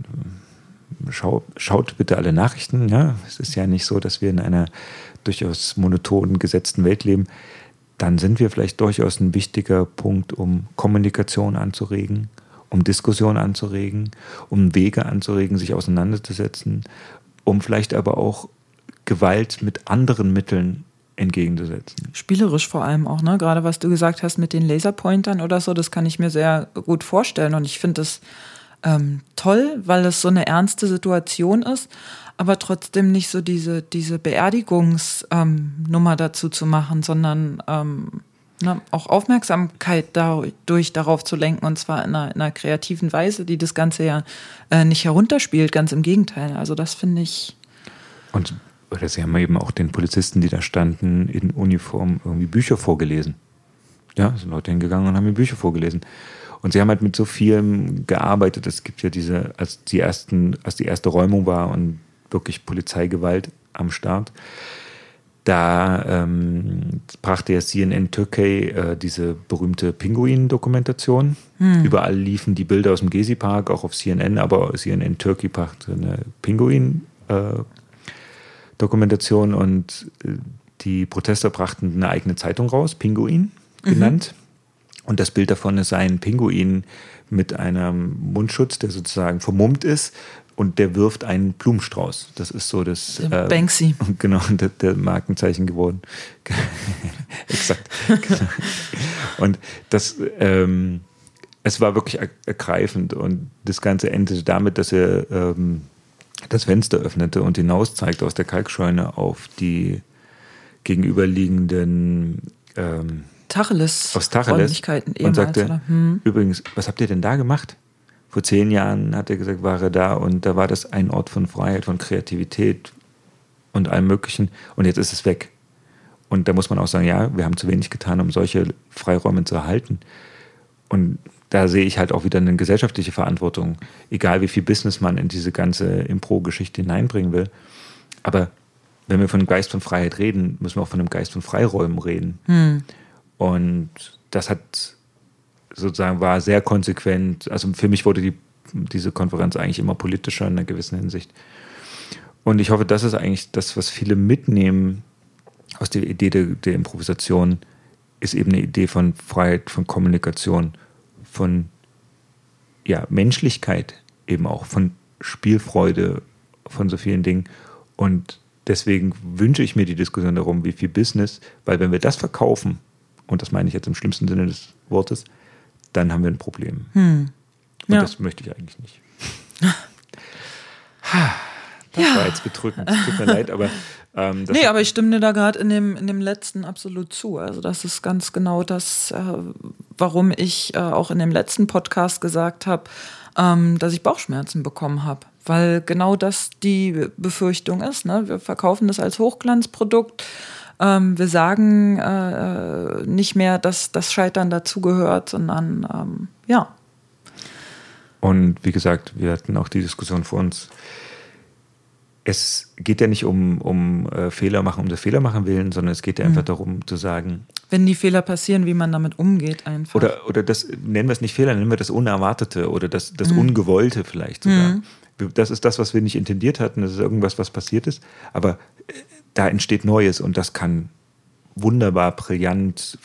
S2: schau, schaut bitte alle Nachrichten. Ja? Es ist ja nicht so, dass wir in einer durchaus monotonen, gesetzten Welt leben. Dann sind wir vielleicht durchaus ein wichtiger Punkt, um Kommunikation anzuregen, um Diskussion anzuregen, um Wege anzuregen, sich auseinanderzusetzen, um vielleicht aber auch Gewalt mit anderen Mitteln entgegenzusetzen.
S1: Spielerisch vor allem auch, ne? Gerade was du gesagt hast mit den Laserpointern oder so, das kann ich mir sehr gut vorstellen. Und ich finde das ähm, toll, weil es so eine ernste Situation ist, aber trotzdem nicht so diese, diese Beerdigungsnummer ähm, dazu zu machen, sondern ähm, ne, auch Aufmerksamkeit dadurch darauf zu lenken und zwar in einer, in einer kreativen Weise, die das Ganze ja äh, nicht herunterspielt, ganz im Gegenteil. Also das finde ich.
S2: Und oder sie haben eben auch den Polizisten, die da standen, in Uniform irgendwie Bücher vorgelesen. Ja, sind Leute hingegangen und haben mir Bücher vorgelesen. Und sie haben halt mit so vielem gearbeitet. Es gibt ja diese, als die ersten, als die erste Räumung war und wirklich Polizeigewalt am Start, da ähm, brachte ja CNN Türkei äh, diese berühmte Pinguin-Dokumentation. Hm. Überall liefen die Bilder aus dem Gezi-Park, auch auf CNN, aber CNN Türkei brachte eine Pinguin- äh, und äh, die Protester brachten eine eigene Zeitung raus, Pinguin genannt. Mhm. Und das Bild davon ist ein Pinguin mit einem Mundschutz, der sozusagen vermummt ist und der wirft einen Blumenstrauß. Das ist so das.
S1: Äh, Banksy. [laughs]
S2: Genau, der, der Markenzeichen geworden. [laughs] Exakt. [laughs] und das. Ähm, es war wirklich ergreifend und das Ganze endete damit, dass er ähm, das Fenster öffnete und hinaus zeigte aus der Kalkscheune auf die gegenüberliegenden ähm,
S1: Tacheles,
S2: aus Tacheles und sagte, hm. übrigens, was habt ihr denn da gemacht? Vor zehn Jahren hat er gesagt, war er da und da war das ein Ort von Freiheit, von Kreativität und allem Möglichen und jetzt ist es weg. Und da muss man auch sagen, ja, wir haben zu wenig getan, um solche Freiräume zu erhalten. Und da sehe ich halt auch wieder eine gesellschaftliche Verantwortung, egal wie viel Business man in diese ganze Impro-Geschichte hineinbringen will. Aber wenn wir von einem Geist von Freiheit reden, müssen wir auch von einem Geist von Freiräumen reden. Hm. Und das hat sozusagen war sehr konsequent. Also für mich wurde die, diese Konferenz eigentlich immer politischer in einer gewissen Hinsicht. Und ich hoffe, das ist eigentlich das, was viele mitnehmen aus der Idee der, der Improvisation, ist eben eine Idee von Freiheit, von Kommunikation von ja, Menschlichkeit, eben auch von Spielfreude, von so vielen Dingen. Und deswegen wünsche ich mir die Diskussion darum, wie viel Business, weil wenn wir das verkaufen, und das meine ich jetzt im schlimmsten Sinne des Wortes, dann haben wir ein Problem. Hm. Und ja. das möchte ich eigentlich nicht. [laughs] Das ja. war jetzt bedrückend. Tut mir leid, aber.
S1: Ähm, nee, aber ich stimme dir da gerade in dem, in dem letzten absolut zu. Also, das ist ganz genau das, äh, warum ich äh, auch in dem letzten Podcast gesagt habe, ähm, dass ich Bauchschmerzen bekommen habe. Weil genau das die Befürchtung ist. Ne? Wir verkaufen das als Hochglanzprodukt. Ähm, wir sagen äh, nicht mehr, dass das Scheitern dazugehört, sondern ähm, ja.
S2: Und wie gesagt, wir hatten auch die Diskussion vor uns es geht ja nicht um, um äh, Fehler machen, um das Fehler machen willen, sondern es geht ja einfach mhm. darum zu sagen.
S1: Wenn die Fehler passieren, wie man damit umgeht einfach.
S2: Oder, oder das, nennen wir es nicht Fehler, nennen wir das Unerwartete oder das, das mhm. Ungewollte vielleicht sogar. Mhm. Das ist das, was wir nicht intendiert hatten, das ist irgendwas, was passiert ist. Aber äh, da entsteht Neues und das kann wunderbar, brillant,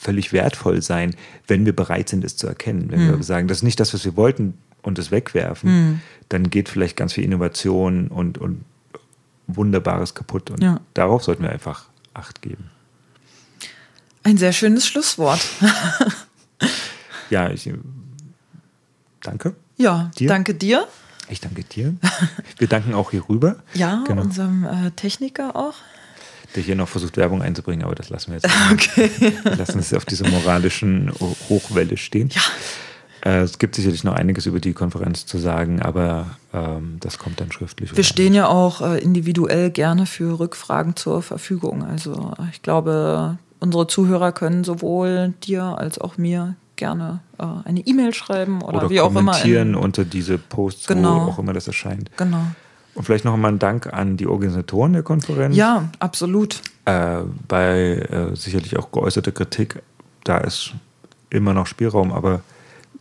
S2: völlig wertvoll sein, wenn wir bereit sind, es zu erkennen. Wenn mhm. wir sagen, das ist nicht das, was wir wollten, und es wegwerfen, mhm. dann geht vielleicht ganz viel Innovation und, und Wunderbares kaputt. Und ja. darauf sollten wir einfach Acht geben.
S1: Ein sehr schönes Schlusswort. [laughs]
S2: ja, ich danke.
S1: Ja, dir. danke dir.
S2: Ich danke dir. Wir danken auch hier rüber. [laughs]
S1: Ja, genau. unserem äh, Techniker auch.
S2: Der hier noch versucht, Werbung einzubringen, aber das lassen wir jetzt. [laughs] Okay. Wir lassen es auf dieser moralischen Hochwelle stehen. Ja. Äh, es gibt sicherlich noch einiges über die Konferenz zu sagen, aber ähm, das kommt dann schriftlich.
S1: Wir stehen ja auch äh, individuell gerne für Rückfragen zur Verfügung. Also ich glaube, unsere Zuhörer können sowohl dir als auch mir gerne äh, eine E-Mail schreiben oder, oder wie auch immer.
S2: Kommentieren unter diese Posts, genau. wo auch immer das erscheint.
S1: Genau.
S2: Und vielleicht noch einmal ein Dank an die Organisatoren der Konferenz.
S1: Ja, absolut.
S2: Äh, bei äh, sicherlich auch geäußerter Kritik, da ist immer noch Spielraum, aber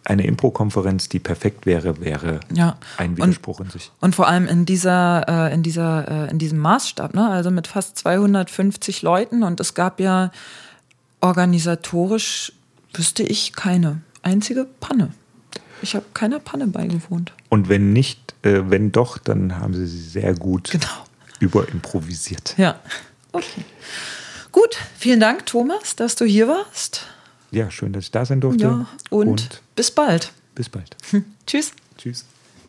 S2: eine Impro-Konferenz, die perfekt wäre, wäre ja. ein Widerspruch
S1: und,
S2: in sich.
S1: Und vor allem in dieser, äh, in dieser, äh, in diesem Maßstab, ne? also mit fast 250 Leuten und es gab ja organisatorisch, wüsste ich, keine einzige Panne. Ich habe keiner Panne beigewohnt.
S2: Und wenn nicht, äh, wenn doch, dann haben sie sie sehr gut genau. überimprovisiert.
S1: Ja, okay. Gut, vielen Dank, Thomas, dass du hier warst.
S2: Ja, schön, dass ich da sein durfte.
S1: Ja, und, und bis bald.
S2: Bis bald. [laughs]
S1: Tschüss.
S2: Tschüss.